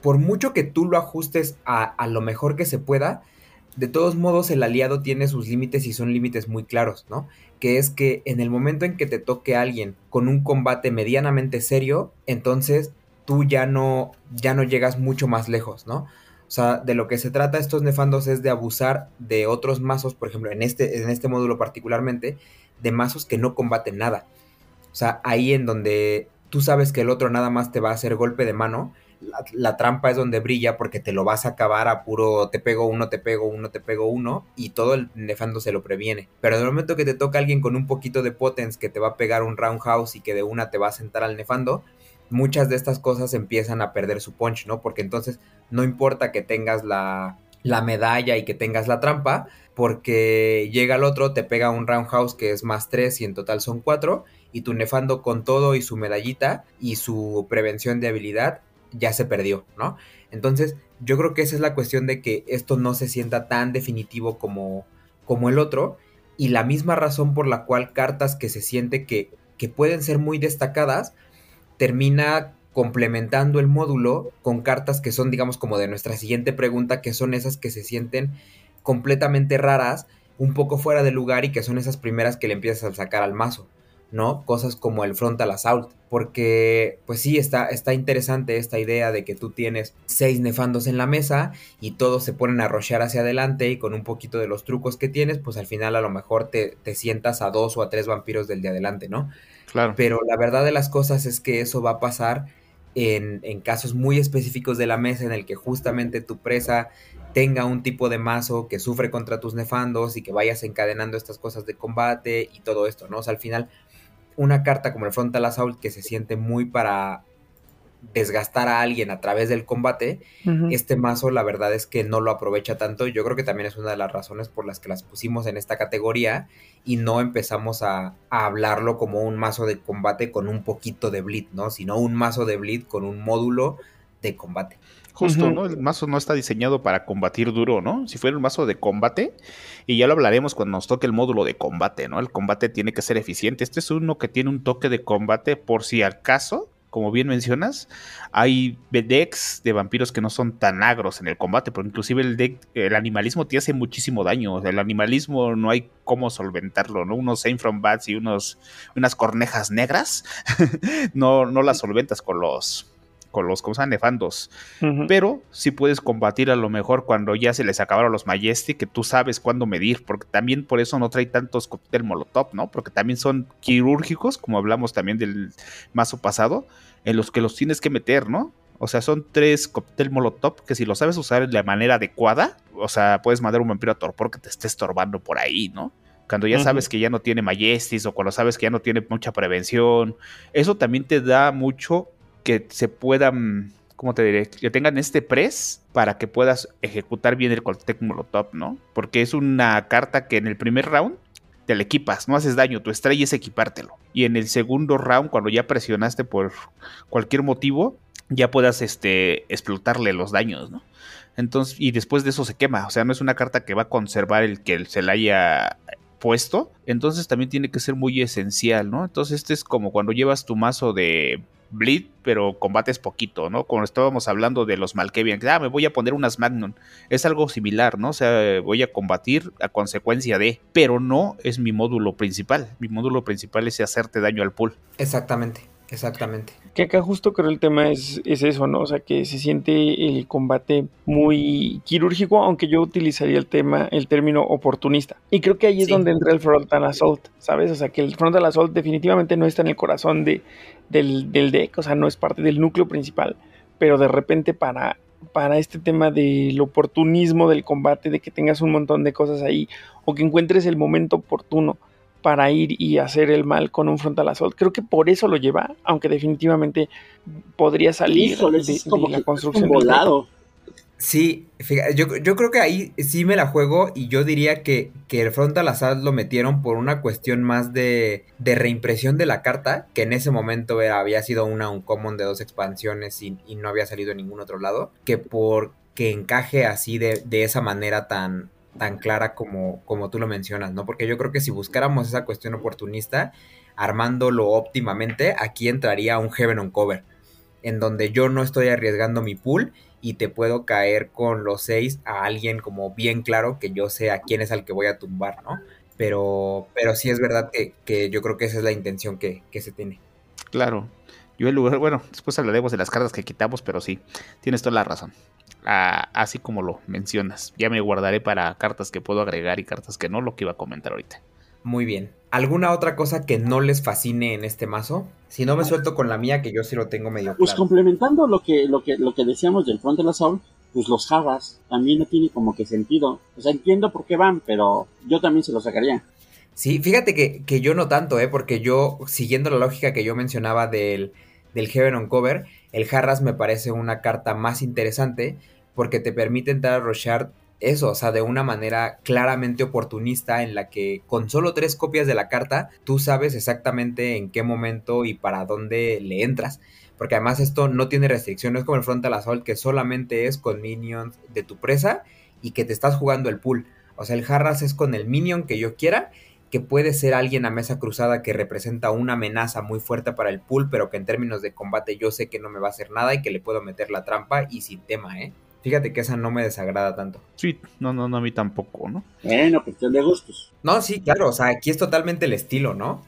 por mucho que tú lo ajustes a, a lo mejor que se pueda, de todos modos el aliado tiene sus límites y son límites muy claros, ¿no? Que es que en el momento en que te toque a alguien con un combate medianamente serio, entonces tú ya no, ya no llegas mucho más lejos, ¿no? O sea, de lo que se trata estos nefandos es de abusar de otros mazos, por ejemplo, en este, en este módulo particularmente, de mazos que no combaten nada. O sea, ahí en donde tú sabes que el otro nada más te va a hacer golpe de mano, la, trampa es donde brilla porque te lo vas a acabar a puro te pego uno, te pego uno, te pego uno y todo el nefando se lo previene. Pero en el momento que te toca alguien con un poquito de potence que te va a pegar un roundhouse y que de una te va a sentar al nefando, muchas de estas cosas empiezan a perder su punch, ¿no? Porque entonces no importa que tengas la, la medalla y que tengas la trampa, porque llega el otro, te pega un roundhouse que es más 3 y en total son 4, y tu nefando con todo y su medallita y su prevención de habilidad ya se perdió, ¿no? Entonces, yo creo que esa es la cuestión de que esto no se sienta tan definitivo como, como el otro, y la misma razón por la cual cartas que se siente que, que pueden ser muy destacadas, termina complementando el módulo con cartas que son, digamos, como de nuestra siguiente pregunta, que son esas que se sienten completamente raras, un poco fuera de lugar y que son esas primeras que le empiezas a sacar al mazo. ¿No? Cosas como el frontal assault, porque pues sí, está, está interesante esta idea de que tú tienes seis nefandos en la mesa y todos se ponen a rochear hacia adelante y con un poquito de los trucos que tienes, pues al final a lo mejor te, te sientas a dos o a tres vampiros del de adelante, ¿no? Claro. Pero la verdad de las cosas es que eso va a pasar en, en casos muy específicos de la mesa en el que justamente tu presa tenga un tipo de mazo que sufre contra tus nefandos y que vayas encadenando estas cosas de combate y todo esto, ¿no? O sea, al final una carta como el Frontal Assault que se siente muy para desgastar a alguien a través del combate, este mazo la verdad es que no lo aprovecha tanto. Yo creo que también es una de las razones por las que las pusimos en esta categoría y no empezamos a, hablarlo como un mazo de combate con un poquito de bleed, ¿no? Sino un mazo de bleed con un módulo de combate. Justo, ¿no? El mazo no está diseñado para combatir duro, ¿no? Si fuera un mazo de combate, y ya lo hablaremos cuando nos toque el módulo de combate, ¿no? El combate tiene que ser eficiente. Este es uno que tiene un toque de combate por si acaso como bien mencionas, hay decks de vampiros que no son tan agros en el combate, pero inclusive el deck, el animalismo te hace muchísimo daño. el animalismo no hay cómo solventarlo, ¿no? Unos Saint from Bats y unos, unas cornejas negras, no, no las solventas con los con los como nefandos. Pero si puedes combatir a lo mejor cuando ya se les acabaron los Majestic, que tú sabes cuándo medir, porque también por eso no trae tantos cóctel molotov, ¿no? Porque también son quirúrgicos, como hablamos también del mazo pasado, en los que los tienes que meter, ¿no? O sea, son tres cóctel molotov que si lo sabes usar de la manera adecuada, o sea, puedes mandar un vampiro a torpor que te esté estorbando por ahí, ¿no? Cuando ya sabes que ya no tiene Majestis o cuando sabes que ya no tiene mucha prevención, eso también te da mucho que se puedan, ¿cómo te diré? Que tengan este press para que puedas ejecutar bien el Coltec Molotov, ¿no? Porque es una carta que en el primer round te la equipas, no haces daño, tu estrella es equipártelo. Y en el segundo round, cuando ya presionaste por cualquier motivo, ya puedas este, explotarle los daños, ¿no? Entonces, y después de eso se quema, o sea, no es una carta que va a conservar el que se la haya puesto, entonces también tiene que ser muy esencial, ¿no? Entonces este es como cuando llevas tu mazo de Bleed, pero combates poquito, ¿no? Como estábamos hablando de los Malkavian, que ah, me voy a poner unas Magnum. Es algo similar, ¿no? O sea, voy a combatir a consecuencia de, pero no es mi módulo principal. Mi módulo principal es hacerte daño al pool. Exactamente. Exactamente. Que acá justo creo el tema es, es, eso, ¿no? O sea, que se siente el combate muy quirúrgico, aunque yo utilizaría el tema, el término oportunista. Y creo que ahí es donde entra el frontal assault, ¿sabes? O sea, que el frontal assault definitivamente no está en el corazón de, del, del deck, o sea, no es parte del núcleo principal, pero de repente para para este tema del oportunismo del combate, de que tengas un montón de cosas ahí o que encuentres el momento oportuno para ir y hacer el mal con un frontal assault. Creo que por eso lo lleva, aunque definitivamente podría salir de, como la construcción. volado. Sí, yo, yo, creo que ahí sí me la juego y yo diría que, que el Frontal Assault lo metieron por una cuestión más de, de reimpresión de la carta, que en ese momento había sido una un common de dos expansiones y, y, no había salido en ningún otro lado, que por que encaje así de, de esa manera tan, tan clara como, como tú lo mencionas, ¿no? Porque yo creo que si buscáramos esa cuestión oportunista, armándolo óptimamente, aquí entraría un Heaven on Cover, en donde yo no estoy arriesgando mi pool y te puedo caer con los seis a alguien como bien claro que yo sé a quién es al que voy a tumbar, ¿no? Pero, pero sí es verdad que, yo creo que esa es la intención que, que se tiene. Claro. Yo el lugar, bueno, después hablaremos de las cartas que quitamos, pero sí, tienes toda la razón así como lo mencionas. Ya me guardaré para cartas que puedo agregar y cartas que no, lo que iba a comentar ahorita. Muy bien. ¿Alguna otra cosa que no les fascine en este mazo? Si no me suelto con la mía, que yo sí lo tengo medio Pues complementando lo que, lo que, lo que decíamos del Front de la Soul, pues los jarras también no tiene como que sentido. O sea, entiendo por qué van, pero yo también se los sacaría. Sí, fíjate que, que yo no tanto, ¿eh? Porque yo, siguiendo la lógica que yo mencionaba del, del Heaven on Cover, el Jarras me parece una carta más interesante porque te permite entrar a Rochard eso, o sea, de una manera claramente oportunista en la que con solo tres copias de la carta tú sabes exactamente en qué momento y para dónde le entras. Porque además esto no tiene restricción, no es como el Frontal Assault que solamente es con minions de tu presa y que te estás jugando el pool. O sea, el Jarras es con el minion que yo quiera, que puede ser alguien a mesa cruzada que representa una amenaza muy fuerte para el pool, pero que en términos de combate yo sé que no me va a hacer nada y que le puedo meter la trampa y sin tema, ¿eh? Fíjate que esa no me desagrada tanto. Sí, no, no, no, a mí tampoco, ¿no? Bueno, cuestión de gustos. No, sí, claro, o sea, aquí es totalmente el estilo, ¿no?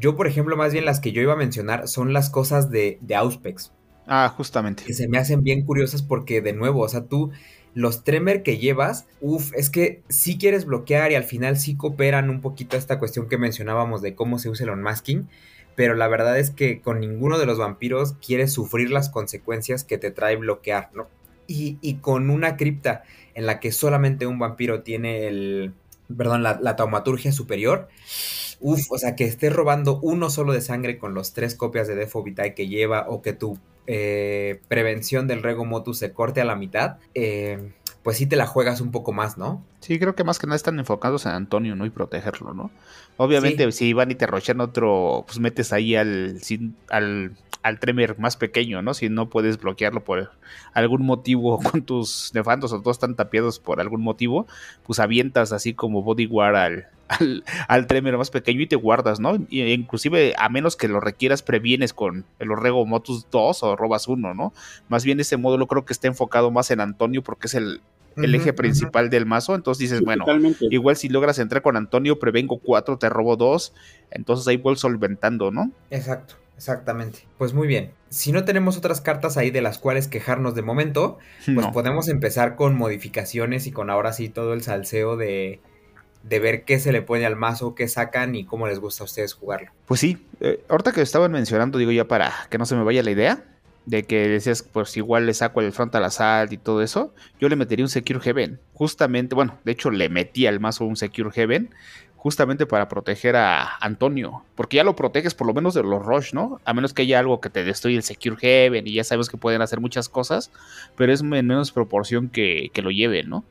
Yo, por ejemplo, más bien las que yo iba a mencionar son las cosas de, de Auspex. Ah, justamente. Que se me hacen bien curiosas porque, de nuevo, o sea, tú, los Tremer que llevas, uff, es que sí quieres bloquear y al final sí cooperan un poquito esta cuestión que mencionábamos de cómo se usa el unmasking pero la verdad es que con ninguno de los vampiros quieres sufrir las consecuencias que te trae bloquear, ¿no? y, con una cripta en la que solamente un vampiro tiene el, perdón, la, taumaturgia superior. Uf, o sea, que esté robando uno solo de sangre con los tres copias de Defo Vitae que lleva, o que tu eh, prevención del Rego Motus se corte a la mitad, eh, pues sí te la juegas un poco más, ¿no? Sí, creo que más que nada están enfocados en Antonio, ¿no? Y protegerlo, ¿no? Obviamente, si van y te rochan otro, pues metes ahí al, al, al Tremer más pequeño, ¿no? Si no puedes bloquearlo por algún motivo con tus nefandos o todos están tapiados por algún motivo, pues avientas así como bodyguard al, al, al más pequeño y te guardas, ¿no? Y, inclusive, a menos que lo requieras, previenes con el Orrego Motus 2 o robas uno, ¿no? Más bien ese módulo creo que está enfocado más en Antonio porque es el, el eje principal del mazo. Entonces dices, bueno, igual si logras entrar con Antonio, prevengo cuatro, te robo dos. Entonces ahí vuelvo solventando, ¿no? Exacto, exactamente. Pues muy bien. Si no tenemos otras cartas ahí de las cuales quejarnos de momento, pues podemos empezar con modificaciones y con ahora sí todo el salseo de, de ver qué se le pone al mazo, qué sacan y cómo les gusta a ustedes jugarlo. Pues sí, eh, ahorita que estaban mencionando, digo ya para que no se me vaya la idea, de que decías, pues igual le saco el frontal assault y todo eso, yo le metería un Secure Heaven. Justamente, bueno, de hecho le metí al mazo un Secure Heaven, justamente para proteger a Antonio, porque ya lo proteges por lo menos de los rush, ¿no? A menos que haya algo que te destruya el Secure Heaven y ya sabes que pueden hacer muchas cosas, pero es en menos proporción que, que lo lleven, ¿no?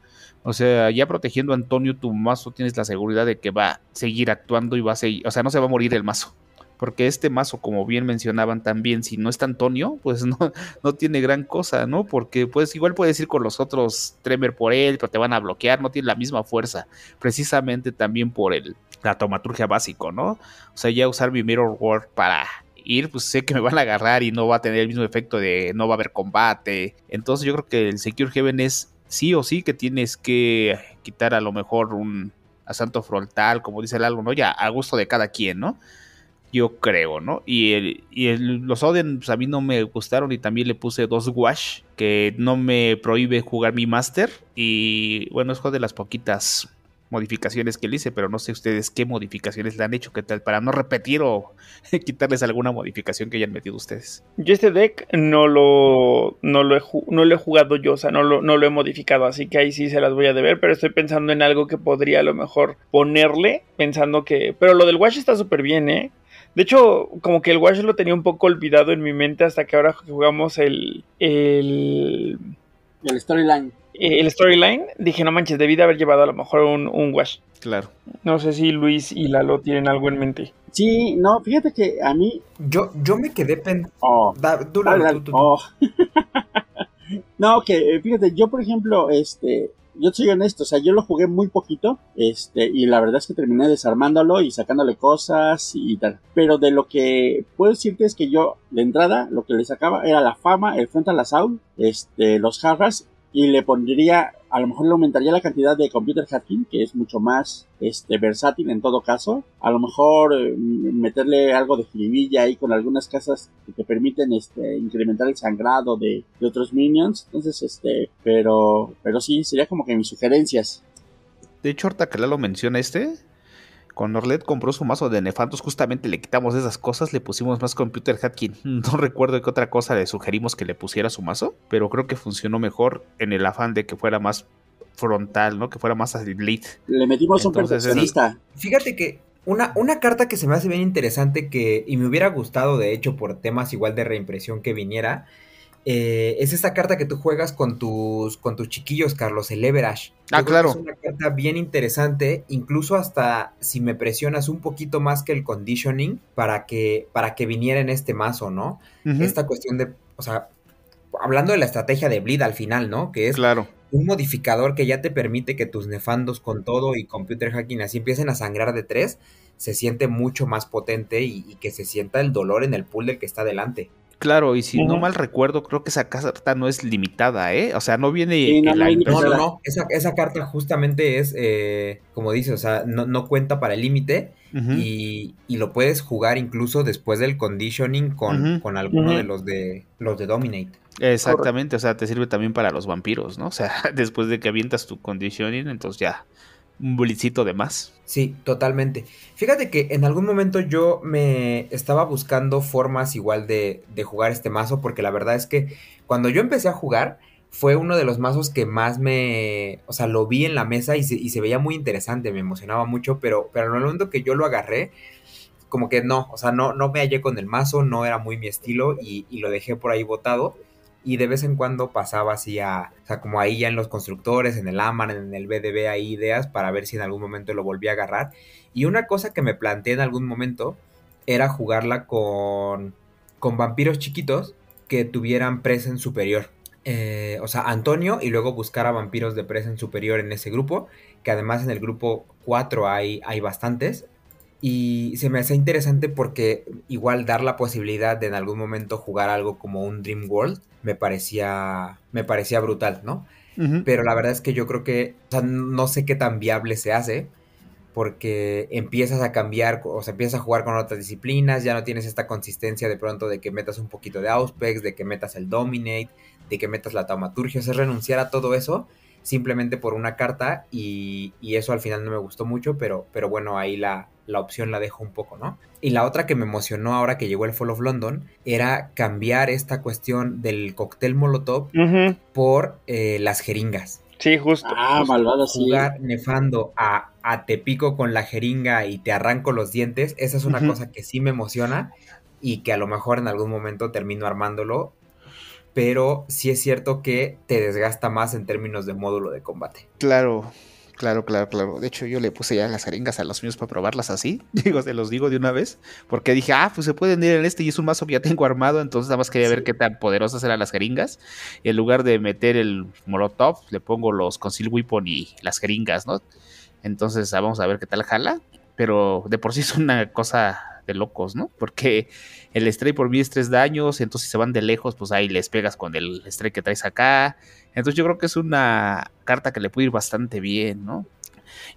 O sea, ya protegiendo a Antonio, tu mazo tienes la seguridad de que va a seguir actuando y va a seguir, o sea, no se va a morir el mazo porque este mazo, como bien mencionaban también, si no está Antonio, pues no, no tiene gran cosa, ¿no? Porque pues igual puedes ir con los otros Tremer por él, pero te van a bloquear, no tiene la misma fuerza, precisamente también por el, la tomaturgia básico, ¿no? O sea, ya usar mi Mirror World para ir, pues sé que me van a agarrar y no va a tener el mismo efecto de no va a haber combate. Entonces yo creo que el Secure Heaven es sí o sí que tienes que quitar a lo mejor un asalto frontal, como dice el algo, ¿no? Ya a gusto de cada quien, ¿no? yo creo, ¿no? Y, el, y los Odin pues, a mí no me gustaron y también le puse dos Wash, que no me prohíbe jugar mi Master. Y bueno, es de las poquitas modificaciones que le hice, pero no sé ustedes qué modificaciones le han hecho, qué tal, para no repetir o quitarles alguna modificación que hayan metido ustedes. Yo este deck no lo, no lo, he, no lo he jugado yo, o sea, no lo, no lo he modificado, así que ahí sí se las voy a deber, pero estoy pensando en algo que podría a lo mejor ponerle, pensando que... Pero lo del Wash está súper bien, ¿eh? De hecho, como que el Wash lo tenía un poco olvidado en mi mente hasta que ahora jugamos el. El, el storyline. El storyline, dije, no manches, debí de haber llevado a lo mejor un, un Wash. Claro. No sé si Luis y Lalo tienen algo en mente. Sí, no, fíjate que a mí. Yo, yo me quedé pen. Oh. oh. no, que fíjate, yo por ejemplo, este, yo soy honesto, o sea, yo lo jugué muy poquito, este, y la verdad es que terminé desarmándolo y sacándole cosas y tal. Pero de lo que puedo decirte es que yo, de entrada, lo que le sacaba era la fama, el Frontal Assault, este, los jarras y le pondría, a lo mejor le aumentaría la cantidad de computer hacking, que es mucho más este, versátil en todo caso. A lo mejor eh, meterle algo de jiribilla ahí con algunas casas que te permiten este, incrementar el sangrado de, de otros minions. Entonces, este, pero, pero sí, sería como que mis sugerencias. De hecho, ahorita que lo menciona este, cuando Orlet compró su mazo de Nefantos, justamente le quitamos esas cosas, le pusimos más Computer Hacking. No recuerdo qué otra cosa le sugerimos que le pusiera su mazo, pero creo que funcionó mejor en el afán de que fuera más frontal, ¿no? Que fuera más así bleed. Le metimos un perfeccionista. Fíjate que una, una, carta que se me hace bien interesante que, y me hubiera gustado, de hecho, por temas igual de reimpresión que viniera, eh, es esta carta que tú juegas con tus, con tus chiquillos, Carlos, el Everash. Ah, claro. Es una carta bien interesante, incluso hasta si me presionas un poquito más que el conditioning para que, para que viniera en este mazo, ¿no? Esta cuestión de, o sea, hablando de la estrategia de Bleed al final, ¿no? Que es claro. un modificador que ya te permite que tus nefandos con todo y computer hacking así empiecen a sangrar de tres, se siente mucho más potente y, y que se sienta el dolor en el pool del que está delante. Claro, y si no mal recuerdo, creo que esa carta no es limitada, ¿eh? O sea, no viene no, no, no, Esa, carta justamente es, eh, como dice, o sea, no, cuenta para el límite y, lo puedes jugar incluso después del conditioning con, con alguno de los de los de Dominate. Exactamente, o sea, te sirve también para los vampiros, ¿no? O sea, después de que avientas tu conditioning, entonces ya un bulicito de más. Sí, totalmente. Fíjate que en algún momento yo me estaba buscando formas igual de, de, jugar este mazo, porque la verdad es que cuando yo empecé a jugar fue uno de los mazos que más me, o sea, lo vi en la mesa y se, y se veía muy interesante, me emocionaba mucho, pero, pero en el momento que yo lo agarré, como que no, o sea, no, no me hallé con el mazo, no era muy mi estilo y, y lo dejé por ahí botado y de vez en cuando pasaba así a, o sea, como ahí ya en los constructores, en el AMAN, en el BDB, ahí ideas para ver si en algún momento lo volví a agarrar. Y una cosa que me planteé en algún momento era jugarla con, con vampiros chiquitos que tuvieran presen superior. Eh, o sea, Antonio y luego buscar a vampiros de presen superior en ese grupo, que además en el grupo 4 hay, hay bastantes. Y se me hace interesante porque igual dar la posibilidad de en algún momento jugar algo como un Dream World me parecía, me parecía brutal, ¿no? Pero la verdad es que yo creo que, o sea, no sé qué tan viable se hace, porque empiezas a cambiar, o sea, empiezas a jugar con otras disciplinas, ya no tienes esta consistencia de pronto de que metas un poquito de Auspex, de que metas el Dominate, de que metas la taumaturgia, o sea, renunciar a todo eso simplemente por una carta y, y, eso al final no me gustó mucho, pero, pero bueno, ahí la, la opción la dejo un poco, ¿no? Y la otra que me emocionó ahora que llegó el Fall of London era cambiar esta cuestión del cóctel Molotov por eh, las jeringas. Sí, justo. Ah, malvado, Jugar nefando a, a, te pico con la jeringa y te arranco los dientes, esa es una cosa que sí me emociona y que a lo mejor en algún momento termino armándolo pero sí es cierto que te desgasta más en términos de módulo de combate. Claro, claro, claro, claro. De hecho, yo le puse ya las jeringas a los míos para probarlas así. Digo, se los digo de una vez. Porque dije, ah, pues se pueden ir en este y es un mazo que ya tengo armado. Entonces nada más quería ver qué tan poderosas eran las jeringas. Y en lugar de meter el molotov, le pongo los conceal weapon y las jeringas, ¿no? Entonces vamos a ver qué tal jala. Pero de por sí es una cosa de locos, ¿no? Porque el strike por mí es tres daños, entonces si se van de lejos, pues ahí les pegas con el strike que traes acá. Entonces yo creo que es una carta que le puede ir bastante bien, ¿no?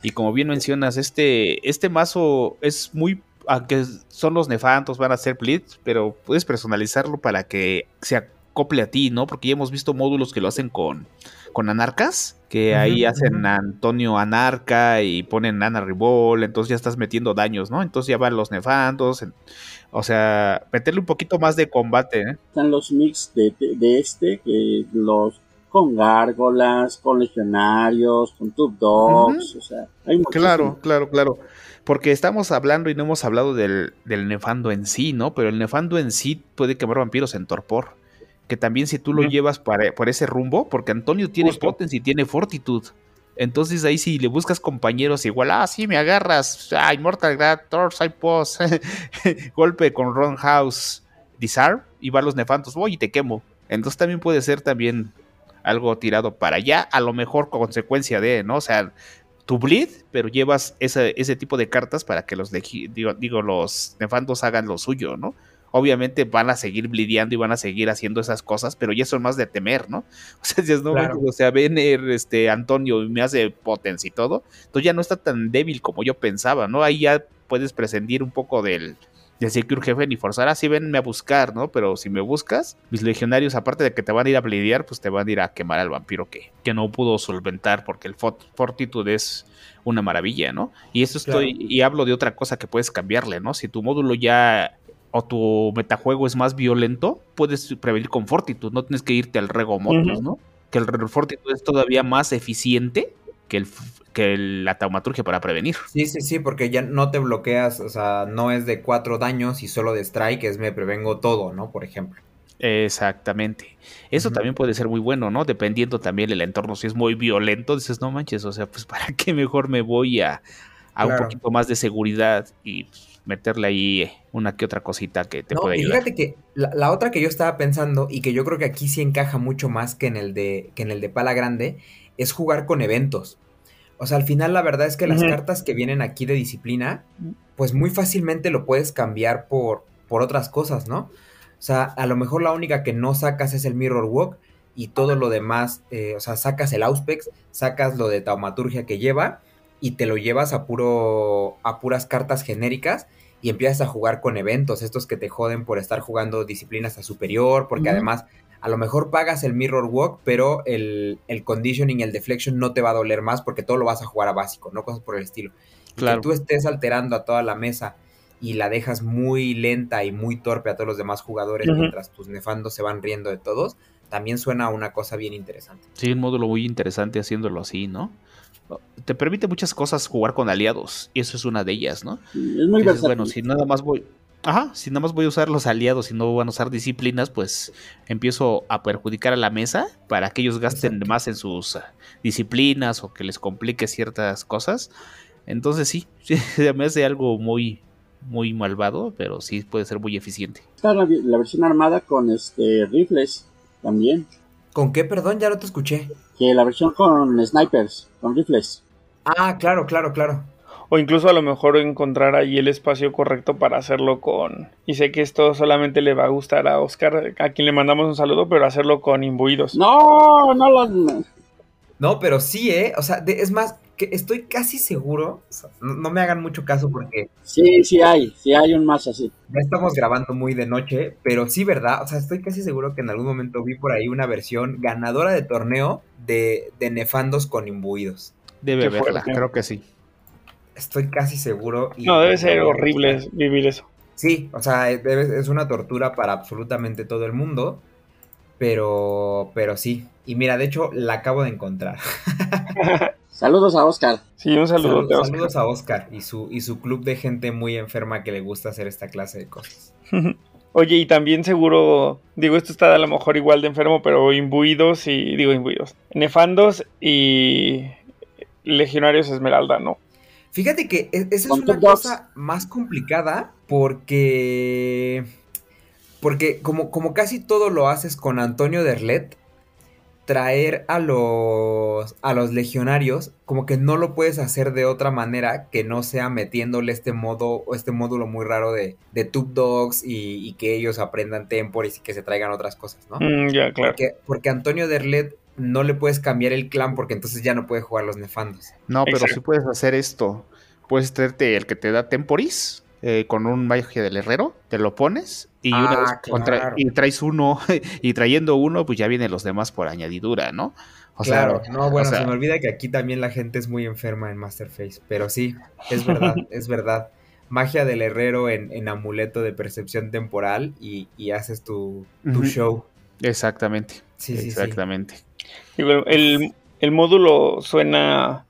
Y como bien mencionas, este, este mazo es muy aunque son los nefantos, van a ser blitz, pero puedes personalizarlo para que se acople a ti, ¿no? Porque ya hemos visto módulos que lo hacen con, con anarcas, que ahí hacen Antonio Anarca y ponen Ana Ribol, entonces ya estás metiendo daños, ¿no? Entonces ya van los nefantos, o sea, meterle un poquito más de combate, ¿eh? Están los mix de, de, este, que los con gárgolas, con legionarios, con tube dogs, o sea, hay Claro, claro, claro. Porque estamos hablando y no hemos hablado del, del nefando en sí, ¿no? Pero el nefando en sí puede quemar vampiros en torpor que también si tú lo llevas por ese rumbo, porque Antonio tiene potencia y tiene fortitud. Entonces ahí si le buscas compañeros igual, ah, sí, me agarras, ah, Immortal Grad, Side Post, golpe con Ron House, Disarm, y va los nefantos, voy y te quemo. Entonces también puede ser también algo tirado para allá, a lo mejor consecuencia de, ¿no? O sea, tu bleed, pero llevas ese, ese tipo de cartas para que los, digo, digo, los nefantos hagan lo suyo, ¿no? obviamente van a seguir blideando y van a seguir haciendo esas cosas, pero ya son más de temer, ¿no? O sea, si no, o sea, ven este Antonio y me hace potencia y todo, entonces ya no está tan débil como yo pensaba, ¿no? Ahí ya puedes prescindir un poco del, del Secure Jefe ni forzar así venme a buscar, ¿no? Pero si me buscas, mis legionarios, aparte de que te van a ir a blidear, pues te van a ir a quemar al vampiro que, que no pudo solventar, porque el Fortitude es una maravilla, ¿no? Y eso estoy, y hablo de otra cosa que puedes cambiarle, ¿no? Si tu módulo ya o tu metajuego es más violento, puedes prevenir con Fortitude, no tienes que irte al Rego Motus, ¿no? Que el Fortitude es todavía más eficiente que, el, que la taumaturgia para prevenir. Sí, sí, sí, porque ya no te bloqueas, o sea, no es de cuatro daños y solo de strike, es me prevengo todo, ¿no? Por ejemplo. Exactamente. Eso también puede ser muy bueno, ¿no? Dependiendo también del entorno. Si es muy violento, dices, no manches, o sea, pues para qué mejor me voy a, a un poquito más de seguridad y meterle ahí una que otra cosita que te puede ayudar. Fíjate que la, otra que yo estaba pensando y que yo creo que aquí sí encaja mucho más que en el de, que en el de Pala Grande es jugar con eventos. O sea, al final la verdad es que las cartas que vienen aquí de disciplina, pues muy fácilmente lo puedes cambiar por, por otras cosas, ¿no? O sea, a lo mejor la única que no sacas es el Mirror Walk y todo lo demás, eh, o sea, sacas el Auspex, sacas lo de taumaturgia que lleva y te lo llevas a puro a puras cartas genéricas y empiezas a jugar con eventos, estos que te joden por estar jugando disciplinas a superior, porque además a lo mejor pagas el mirror walk, pero el, el, conditioning y el deflection no te va a doler más porque todo lo vas a jugar a básico, no cosas por el estilo. Claro. que tú estés alterando a toda la mesa y la dejas muy lenta y muy torpe a todos los demás jugadores mientras tus nefandos se van riendo de todos, también suena a una cosa bien interesante. Sí, un módulo muy interesante haciéndolo así, ¿no? te permite muchas cosas jugar con aliados, y eso es una de ellas, ¿no? Es muy Dices, versátil. bueno, si nada más voy. Ajá, si nada más voy a usar los aliados y no van a usar disciplinas, pues empiezo a perjudicar a la mesa para que ellos gasten Exacto. más en sus ah, disciplinas o que les complique ciertas cosas. Entonces sí, sí, se me hace algo muy, muy malvado, pero sí puede ser muy eficiente. Está la, la versión armada con este rifles también. ¿Con qué, perdón? Ya no te escuché. Que la versión con snipers, con rifles. Ah, claro, claro, claro. O incluso a lo mejor encontrar ahí el espacio correcto para hacerlo con... Y sé que esto solamente le va a gustar a Oscar, a quien le mandamos un saludo, pero hacerlo con imbuidos. No, no las. No, pero sí, ¿eh? O sea, de- es más, que estoy casi seguro. o sea, no, no me hagan mucho caso porque Sí, sí hay, sí hay un más así. ya estamos grabando muy de noche, pero sí, ¿verdad? O sea, estoy casi seguro que en algún momento vi por ahí una versión ganadora de torneo de, de nefandos con imbuidos. Debe fuerte. creo que sí. Estoy casi seguro. y- No, debe ser horrible vivir eso. Sí, o sea, debe- es una tortura para absolutamente todo el mundo, pero, pero sí. Y mira, de hecho, la acabo de encontrar. Saludos a Oscar. Sí, un saludo. Saludos, saludos a Oscar y su, y su club de gente muy enferma que le gusta hacer esta clase de cosas. Oye, y también seguro, digo, esto está a lo mejor igual de enfermo, pero imbuidos y, digo, imbuidos, nefandos y legionarios esmeralda, ¿no? Fíjate que e- esa es una cosa más complicada porque. Porque como, como casi todo lo haces con Antonio Derlet, traer a los, a los legionarios, como que no lo puedes hacer de otra manera que no sea metiéndole este modo o este módulo muy raro de, de Tube Dogs y, y que ellos aprendan Temporis y que se traigan otras cosas, ¿no? Mm, ya, claro. Porque, porque Antonio Derlet no le puedes cambiar el clan porque entonces ya no puede jugar los nefandos. No, pero Exacto. si puedes hacer esto. Puedes traerte el que te da Temporis eh, con un magia del herrero, te lo pones y, Ah, una vez contra- y traes uno y trayendo uno, pues ya vienen los demás por añadidura, ¿no? O claro, sea, no, bueno, o sea, se me olvida que aquí también la gente es muy enferma en Masterface, pero sí, es verdad, es verdad. Magia del herrero en, en amuleto de percepción temporal y, y haces tu, show. exactamente. Sí, sí, sí. El, el módulo suena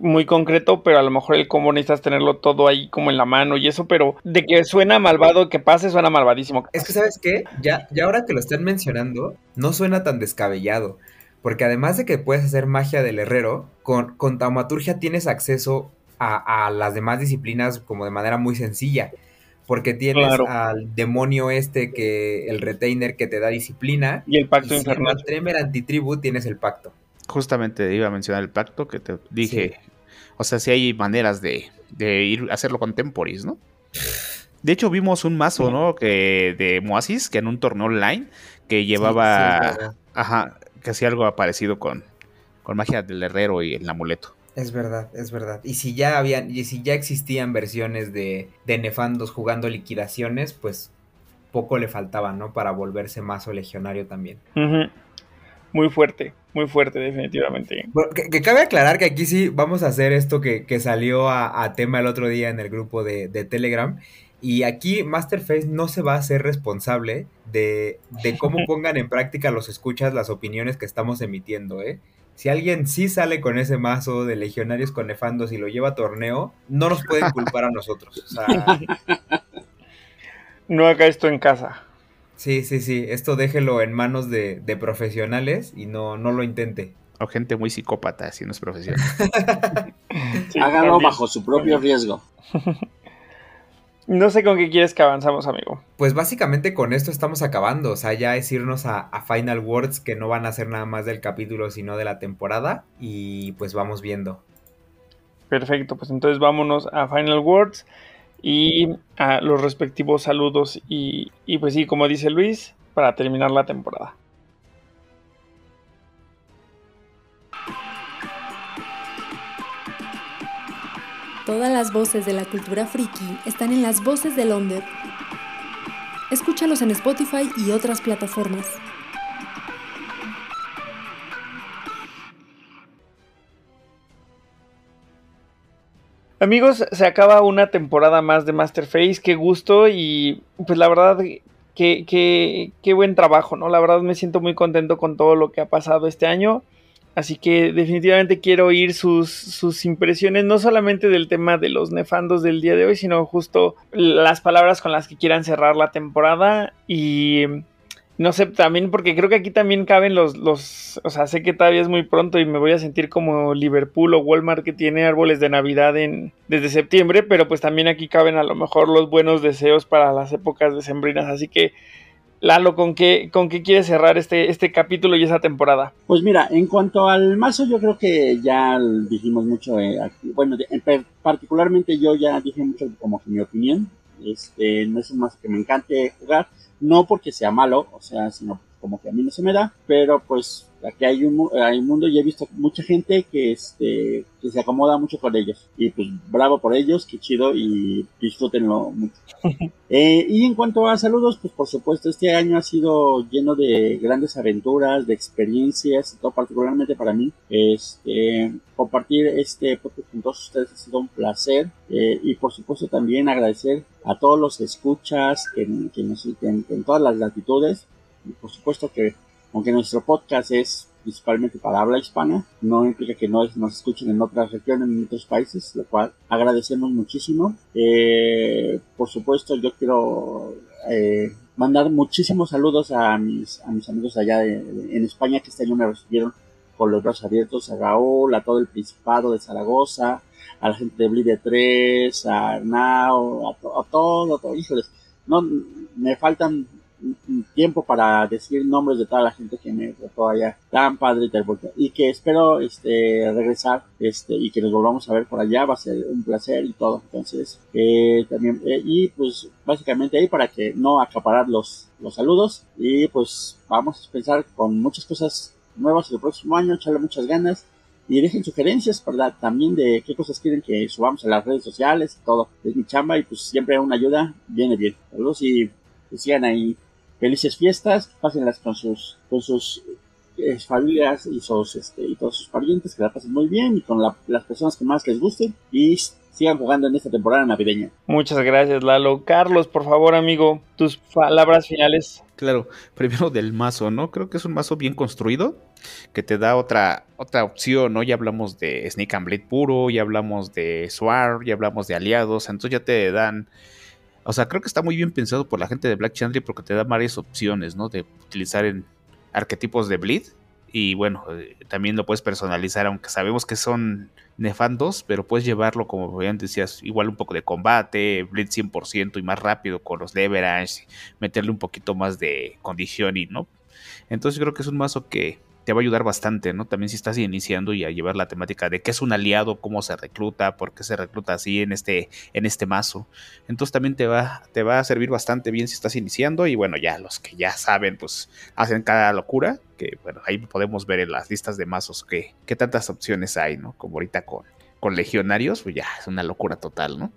muy concreto, pero a lo mejor el cómo necesitas tenerlo todo ahí como en la mano y eso, pero de que suena malvado, que pase, suena malvadísimo. Es que, ¿sabes qué? Ya, ya ahora que lo están mencionando, no suena tan descabellado. Porque además de que puedes hacer magia del herrero, con, con taumaturgia tienes acceso a, a las demás disciplinas como de manera muy sencilla. Porque tienes Claro. al demonio este que, el retainer que te da disciplina. Y el pacto y infernal. siendo Tremer antitribu tienes el pacto. Justamente iba a mencionar el pacto que te dije. O sea, si hay maneras de, de ir a hacerlo con Temporis, ¿no? De hecho, vimos un mazo, ¿no? Que de Moasis, que en un torneo online, que llevaba. Sí, ajá, que hacía algo parecido con, con magia del herrero y el amuleto. Es verdad, es verdad. Y si ya habían, y si ya existían versiones de, de Nefandos jugando liquidaciones, pues poco le faltaba, ¿no? Para volverse mazo legionario también. Muy fuerte, muy fuerte, definitivamente. Bueno, que, que cabe aclarar que aquí sí vamos a hacer esto que, que salió a, a tema el otro día en el grupo de, de Telegram. Y aquí Masterface no se va a hacer responsable de, de cómo pongan en práctica los escuchas las opiniones que estamos emitiendo, ¿eh? Si alguien sí sale con ese mazo de legionarios con nefandos y lo lleva a torneo, no nos pueden culpar a nosotros. O sea, No haga esto en casa. sí, sí, sí. Esto déjelo en manos de, de profesionales y no, no lo intente. O gente muy psicópata, si no es profesional. Sí, también. bajo su propio riesgo. No sé con qué quieres que avanzamos, amigo. Pues básicamente con esto estamos acabando, o sea, ya es irnos a, a Final Words que no van a ser nada más del capítulo sino de la temporada y pues vamos viendo. Perfecto, pues entonces vámonos a Final Words y a los respectivos saludos y, y pues sí, como dice Luis, para terminar la temporada. Todas las voces de la cultura friki están en las voces del Onder. Escúchalos en Spotify y otras plataformas. Amigos, se acaba una temporada más de Masterface, qué gusto y pues la verdad, qué, qué, qué buen trabajo, ¿no? La verdad me siento muy contento con todo lo que ha pasado este año. Así que definitivamente quiero oír sus, sus impresiones, no solamente del tema de los nefandos del día de hoy, sino justo las palabras con las que quieran cerrar la temporada. Y no sé, también porque creo que aquí también caben los, los, o sea, sé que todavía es muy pronto y me voy a sentir como Liverpool o Walmart que tiene árboles de Navidad en, desde septiembre, pero pues también aquí caben a lo mejor los buenos deseos para las épocas decembrinas, así que Lalo, ¿con qué, con qué quieres cerrar este, este capítulo y esa temporada? Pues mira, en cuanto al mazo, yo creo que ya dijimos mucho eh. Bueno, particularmente yo ya dije mucho como que mi opinión. Este, no es un mazo que me encante jugar no porque sea malo, o sea, sino como que a mí no se me da, pero pues aquí hay un, hay un mundo y he visto mucha gente que este que se acomoda mucho con ellos y pues bravo por ellos, qué chido y disfrútenlo mucho. eh, y en cuanto a saludos, pues por supuesto este año ha sido lleno de grandes aventuras, de experiencias, y todo particularmente para mí. Este compartir este podcast con todos ustedes ha sido un placer eh, y por supuesto también agradecer a todos los escuchas que, que nos en, en todas las latitudes y por supuesto que aunque nuestro podcast es principalmente para habla hispana, no implica que no nos escuchen en otras regiones, en otros países, lo cual agradecemos muchísimo. Eh, por supuesto, yo quiero eh, mandar muchísimos saludos a mis, a mis amigos allá en España que este año me recibieron con los brazos abiertos, a Raúl, a todo el Principado de Zaragoza, a la gente de Blide 3, a Arnau, a, a todo, a todo, híjoles, no, me faltan tiempo para decir nombres de toda la gente que me trató allá. Tan padre y que espero este regresar este y que nos volvamos a ver por allá. Va a ser un placer y todo. Entonces eh, también eh, y pues básicamente ahí para que no acaparar los los saludos. Y pues vamos a pensar con muchas cosas nuevas el próximo año. Echarle muchas ganas. Y dejen sugerencias, ¿verdad? También de qué cosas quieren que subamos a las redes sociales y todo. Es mi chamba y pues siempre una ayuda viene bien. Saludos y que sigan ahí felices fiestas, pásenlas con sus, con sus eh, familias y sus, este, y todos sus parientes, que la pasen muy bien y con las personas que más les gusten y sigan jugando en esta temporada navideña. Muchas gracias, Lalo. Carlos, por favor, amigo, tus palabras finales. Claro, primero del mazo, ¿no? Creo que es un mazo bien construido, que te da otra, otra opción, ¿no? Ya hablamos de Snake and Blade puro, ya hablamos de Swar, ya hablamos de aliados, entonces ya te dan o sea, creo que está muy bien pensado por la gente de Black Chandler porque te da varias opciones, ¿no? De utilizar en arquetipos de bleed. Y bueno, eh, también lo puedes personalizar, aunque sabemos que son nefandos, pero puedes llevarlo, como bien decías, igual un poco de combate, bleed 100% y más rápido con los leverage, meterle un poquito más de conditioning, ¿no? Entonces creo que es un mazo que te va a ayudar bastante, ¿no? También si estás iniciando y a llevar la temática de qué es un aliado, cómo se recluta, por qué se recluta así en este, en este mazo. Entonces también te va, te va a servir bastante bien si estás iniciando y bueno, ya los que ya saben, pues hacen cada locura, que bueno, ahí podemos ver en las listas de mazos que, qué tantas opciones hay, ¿no? Como ahorita con, con legionarios, pues ya es una locura total, ¿no?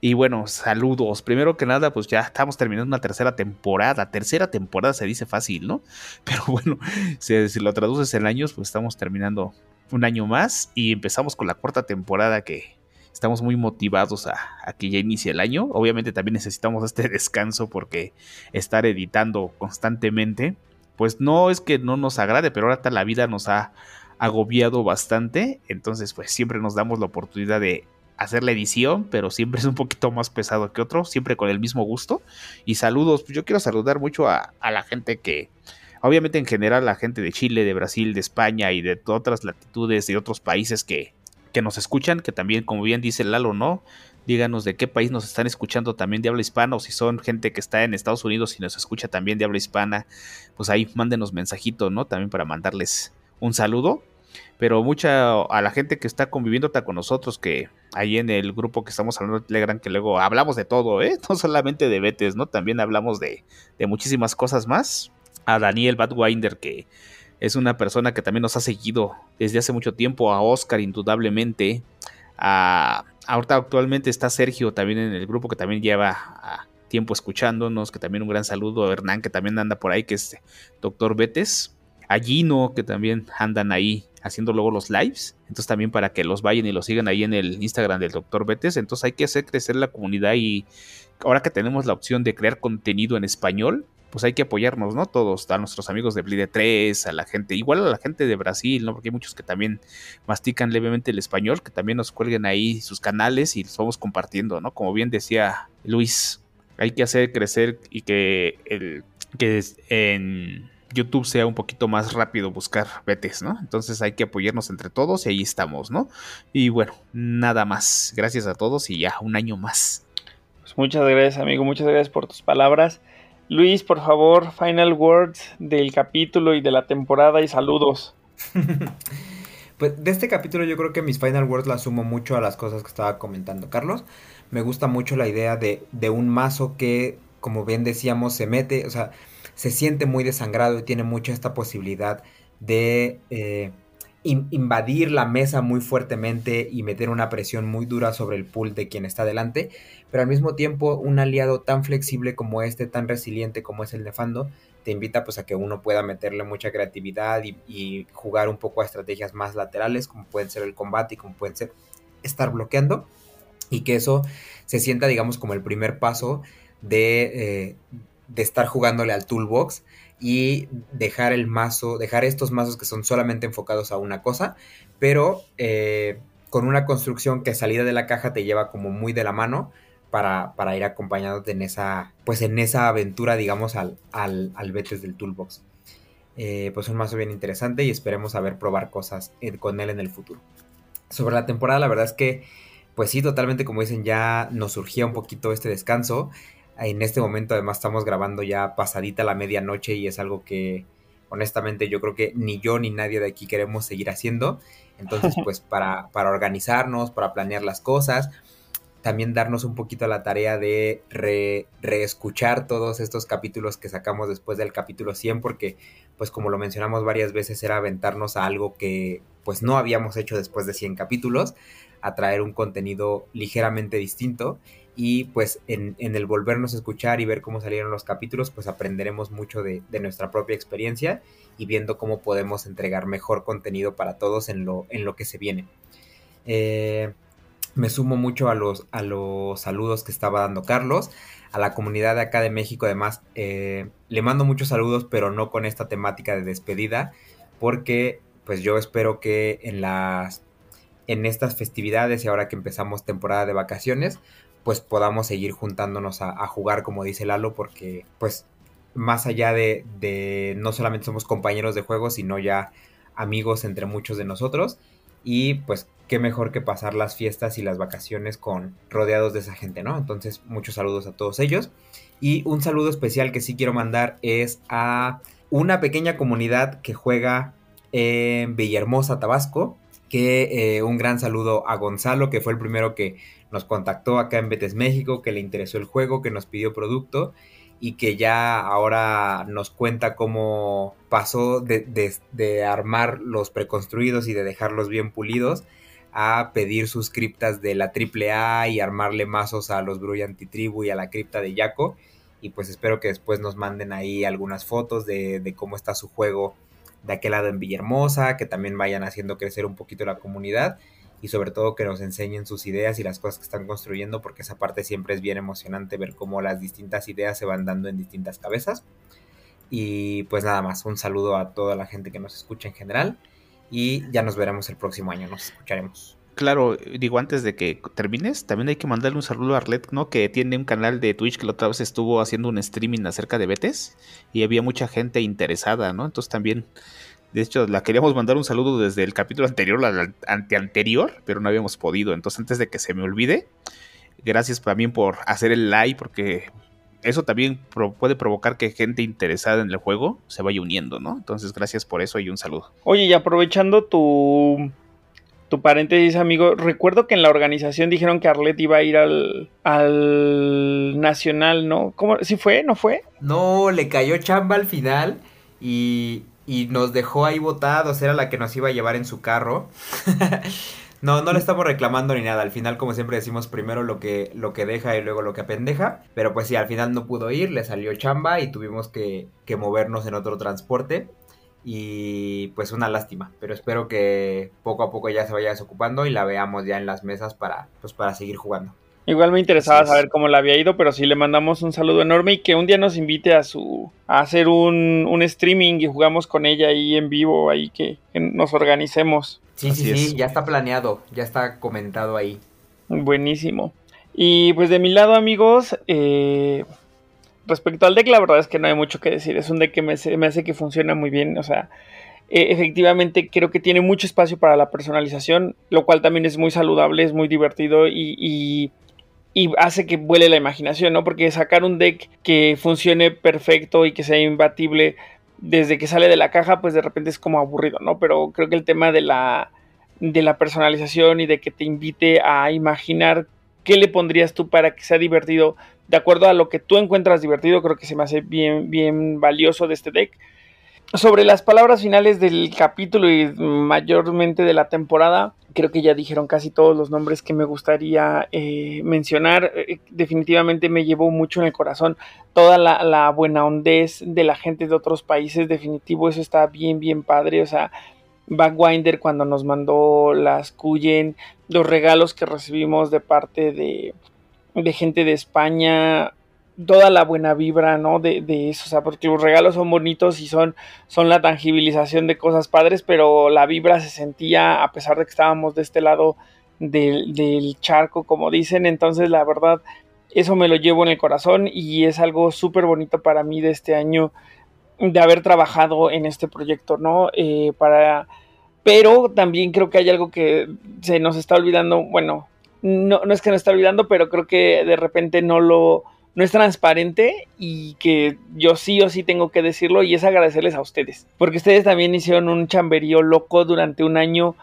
Y bueno, saludos. Primero que nada, pues ya estamos terminando una tercera temporada. Tercera temporada se dice fácil, ¿no? Pero bueno, si, lo traduces en años, pues estamos terminando un año más y empezamos con la cuarta temporada que estamos muy motivados a, a, que ya inicie el año. Obviamente también necesitamos este descanso porque estar editando constantemente, pues no es que no nos agrade, pero ahora la vida nos ha agobiado bastante. Entonces, pues siempre nos damos la oportunidad de hacer la edición, pero siempre es un poquito más pesado que otro, siempre con el mismo gusto. Y saludos, pues yo quiero saludar mucho a, la gente que, obviamente en general, la gente de Chile, de Brasil, de España y de otras latitudes, de otros países que, que nos escuchan, que también, como bien dice Lalo, ¿no? Díganos de qué país nos están escuchando también de habla hispana o si son gente que está en Estados Unidos y nos escucha también de habla hispana, pues ahí mándenos mensajito, ¿no? También para mandarles un saludo. Pero mucha a la gente que está conviviendo con nosotros, que ahí en el grupo que estamos hablando de Telegram, que luego hablamos de todo, ¿eh? No solamente de Betes, ¿no? También hablamos de, de muchísimas cosas más. A Daniel Badwinder, que es una persona que también nos ha seguido desde hace mucho tiempo. A Oscar, indudablemente. A, ahorita actualmente está Sergio también en el grupo que también lleva tiempo escuchándonos, que también un gran saludo a Hernán, que también anda por ahí, que es doctor Betes a Gino, que también andan ahí haciendo luego los lives. Entonces también para que los vayan y los sigan ahí en el Instagram del Dr. Betes. Entonces hay que hacer crecer la comunidad y ahora que tenemos la opción de crear contenido en español, pues hay que apoyarnos, ¿no? Todos, a nuestros amigos de Blide 3, a la gente, igual a la gente de Brasil, ¿no? Porque hay muchos que también mastican levemente el español, que también nos cuelguen ahí sus canales y los vamos compartiendo, ¿no? Como bien decía Luis, hay que hacer crecer y que el que en YouTube sea un poquito más rápido buscar betes, ¿no? Entonces hay que apoyarnos entre todos y ahí estamos, ¿no? Y bueno, nada más. Gracias a todos y ya un año más. Pues muchas gracias, amigo. Muchas gracias por tus palabras. Luis, por favor, final words del capítulo y de la temporada y saludos. pues de este capítulo yo creo que mis final words las sumo mucho a las cosas que estaba comentando Carlos. Me gusta mucho la idea de, de un mazo que, como bien decíamos, se mete, o sea, se siente muy desangrado y tiene mucha esta posibilidad de eh, invadir la mesa muy fuertemente y meter una presión muy dura sobre el pool de quien está delante, pero al mismo tiempo un aliado tan flexible como este, tan resiliente como es el Nefando, te invita pues a que uno pueda meterle mucha creatividad y, jugar un poco a estrategias más laterales como pueden ser el combate y como pueden ser estar bloqueando y que eso se sienta digamos como el primer paso de, eh, de estar jugándole al toolbox y dejar el mazo, dejar estos mazos que son solamente enfocados a una cosa, pero eh, con una construcción que salida de la caja te lleva como muy de la mano para, para ir acompañándote en esa, pues en esa aventura, digamos, al, al, al del Toolbox. Eh, pues un mazo bien interesante y esperemos saber probar cosas con él en el futuro. Sobre la temporada, la verdad es que, pues sí, totalmente como dicen, ya nos surgía un poquito este descanso. En este momento además estamos grabando ya pasadita la medianoche y es algo que honestamente yo creo que ni yo ni nadie de aquí queremos seguir haciendo. Entonces pues para, para organizarnos, para planear las cosas, también darnos un poquito la tarea de reescuchar todos estos capítulos que sacamos después del capítulo 100 porque pues como lo mencionamos varias veces era aventarnos a algo que pues no habíamos hecho después de 100 capítulos, a traer un contenido ligeramente distinto y pues en, el volvernos a escuchar y ver cómo salieron los capítulos, pues aprenderemos mucho de, nuestra propia experiencia y viendo cómo podemos entregar mejor contenido para todos en lo, en lo que se viene. Eh, me sumo mucho a los, a los saludos que estaba dando Carlos, a la comunidad de acá de México además, eh, le mando muchos saludos, pero no con esta temática de despedida, porque pues yo espero que en las en estas festividades y ahora que empezamos temporada de vacaciones, pues podamos seguir juntándonos a, jugar, como dice Lalo, porque pues más allá de, no solamente somos compañeros de juego, sino ya amigos entre muchos de nosotros. Y pues qué mejor que pasar las fiestas y las vacaciones con rodeados de esa gente, ¿no? Entonces, muchos saludos a todos ellos. Y un saludo especial que sí quiero mandar es a una pequeña comunidad que juega en Villahermosa, Tabasco. Que eh, un gran saludo a Gonzalo, que fue el primero que nos contactó acá en Betes México, que le interesó el juego, que nos pidió producto y que ya ahora nos cuenta cómo pasó de, armar los preconstruidos y de dejarlos bien pulidos a pedir sus criptas de la AAA y armarle mazos a los Bruy Antitribu y a la cripta de Yaco. Y pues espero que después nos manden ahí algunas fotos de, de cómo está su juego de aquel lado en Villahermosa, que también vayan haciendo crecer un poquito la comunidad y sobre todo que nos enseñen sus ideas y las cosas que están construyendo, porque esa parte siempre es bien emocionante ver cómo las distintas ideas se van dando en distintas cabezas. Y pues nada más, un saludo a toda la gente que nos escucha en general y ya nos veremos el próximo año, nos escucharemos. Claro, digo, antes de que termines, también hay que mandarle un saludo a Arlet, ¿no? Que tiene un canal de Twitch que la otra vez estuvo haciendo un streaming acerca de Betes y había mucha gente interesada, ¿no? Entonces también de hecho, la queríamos mandar un saludo desde el capítulo anterior al anteanterior, pero no habíamos podido. Entonces, antes de que se me olvide, gracias también por hacer el like, porque eso también puede provocar que gente interesada en el juego se vaya uniendo, ¿no? Entonces, gracias por eso y un saludo. Oye, y aprovechando tu, tu paréntesis, amigo, recuerdo que en la organización dijeron que Arlet iba a ir al, al Nacional, ¿no? ¿Cómo? ¿Sí fue? ¿No fue? No, le cayó chamba al final y y nos dejó ahí botados, era la que nos iba a llevar en su carro. no, no le estamos reclamando ni nada, al final como siempre decimos primero lo que, lo que deja y luego lo que apendeja, pero pues sí, al final no pudo ir, le salió chamba y tuvimos que, que movernos en otro transporte y pues una lástima, pero espero que poco a poco ya se vaya desocupando y la veamos ya en las mesas para, pues, para seguir jugando. Igual me interesaba saber cómo le había ido, pero sí le mandamos un saludo enorme y que un día nos invite a su a hacer un, un streaming y jugamos con ella ahí en vivo, ahí que, que nos organicemos. Sí, sí, sí, ya está planeado, ya está comentado ahí. Buenísimo. Y pues de mi lado, amigos, eh, respecto al deck, la verdad es que no hay mucho que decir. Es un deck que me, me hace que funciona muy bien. O sea, eh, efectivamente creo que tiene mucho espacio para la personalización, lo cual también es muy saludable, es muy divertido y, y, y, hace que vuele la imaginación, ¿no? Porque sacar un deck que funcione perfecto y que sea imbatible desde que sale de la caja, pues de repente es como aburrido, ¿no? Pero creo que el tema de la, de la personalización y de que te invite a imaginar qué le pondrías tú para que sea divertido, de acuerdo a lo que tú encuentras divertido, creo que se me hace bien, bien valioso de este deck. Sobre las palabras finales del capítulo y mayormente de la temporada, creo que ya dijeron casi todos los nombres que me gustaría eh, mencionar. Eh, definitivamente me llevó mucho en el corazón toda la, la, buena hondez de la gente de otros países. Definitivo, eso está bien, bien padre. O sea, Backwinder cuando nos mandó las Cuyen, los regalos que recibimos de parte de, de gente de España, toda la buena vibra, ¿no? De, de, eso, o sea, porque los regalos son bonitos y son, son la tangibilización de cosas padres, pero la vibra se sentía a pesar de que estábamos de este lado del, del charco, como dicen, entonces la verdad, eso me lo llevo en el corazón y es algo súper bonito para mí de este año de haber trabajado en este proyecto, ¿no? Eh, para... Pero también creo que hay algo que se nos está olvidando, bueno, no, no es que nos está olvidando, pero creo que de repente no lo no es transparente y que yo sí o sí tengo que decirlo y es agradecerles a ustedes, porque ustedes también hicieron un chamberío loco durante un año,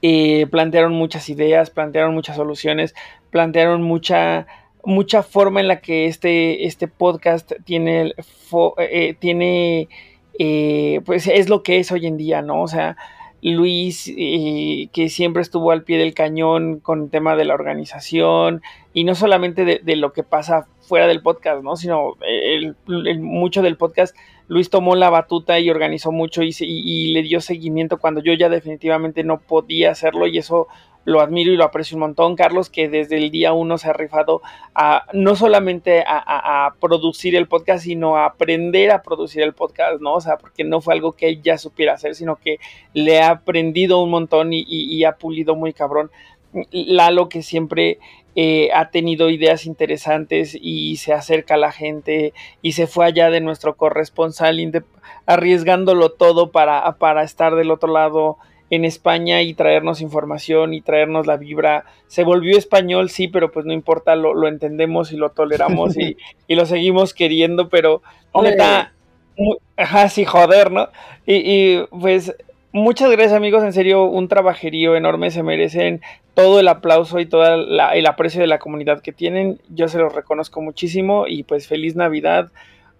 eh, plantearon muchas ideas, plantearon muchas soluciones, plantearon mucha mucha forma en la que este, este podcast tiene, eh, tiene eh, pues es lo que es hoy en día, ¿no? O sea, Luis, que siempre estuvo al pie del cañón con el tema de la organización y no solamente de lo que pasa fuera del podcast, ¿no? Sino el, el, mucho del podcast, Luis tomó la batuta y organizó mucho y, y, le dio seguimiento cuando yo ya definitivamente no podía hacerlo y eso lo admiro y lo aprecio un montón, Carlos, que desde el día uno se ha rifado a no solamente a, producir el podcast, sino a aprender a producir el podcast, ¿no? O sea, porque no fue algo que él ya supiera hacer, sino que le ha aprendido un montón y ha pulido muy cabrón. Lalo, que siempre eh, ha tenido ideas interesantes y se acerca a la gente y se fue allá de nuestro corresponsal, arriesgándolo todo para, para estar del otro lado en España y traernos información y traernos la vibra. Se volvió español, sí, pero pues no importa, lo, lo entendemos y lo toleramos y, y, lo seguimos queriendo, pero neta, ajá, sí, joder, ¿no? Y, y, pues muchas gracias amigos, en serio, un trabajerío enorme, se merecen todo el aplauso y todo el aprecio de la comunidad que tienen, yo se los reconozco muchísimo y pues feliz Navidad.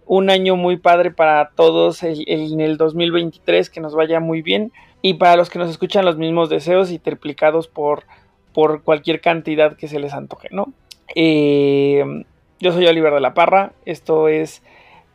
Un año muy padre para todos en el 2023, que nos vaya muy bien. Y para los que nos escuchan los mismos deseos y triplicados por, por cualquier cantidad que se les antoje, ¿no? Eh, yo soy Oliver de la Parra, esto es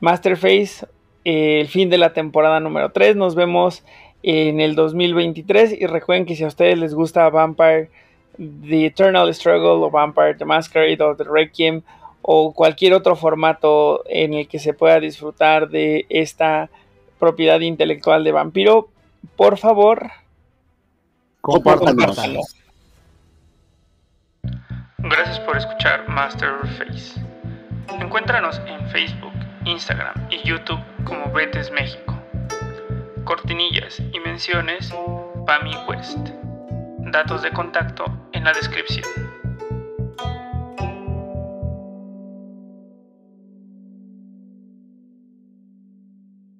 Masterface, eh, el fin de la temporada número 3, nos vemos en el 2023 y recuerden que si a ustedes les gusta Vampire The Eternal Struggle o Vampire The Masquerade o The Requiem o cualquier otro formato en el que se pueda disfrutar de esta propiedad intelectual de vampiro, por favor, compártanlo. Gracias por escuchar Masterface. Encuéntranos en Facebook, Instagram y YouTube como Betes México. Cortinillas y menciones Pami West. Datos de contacto en la descripción.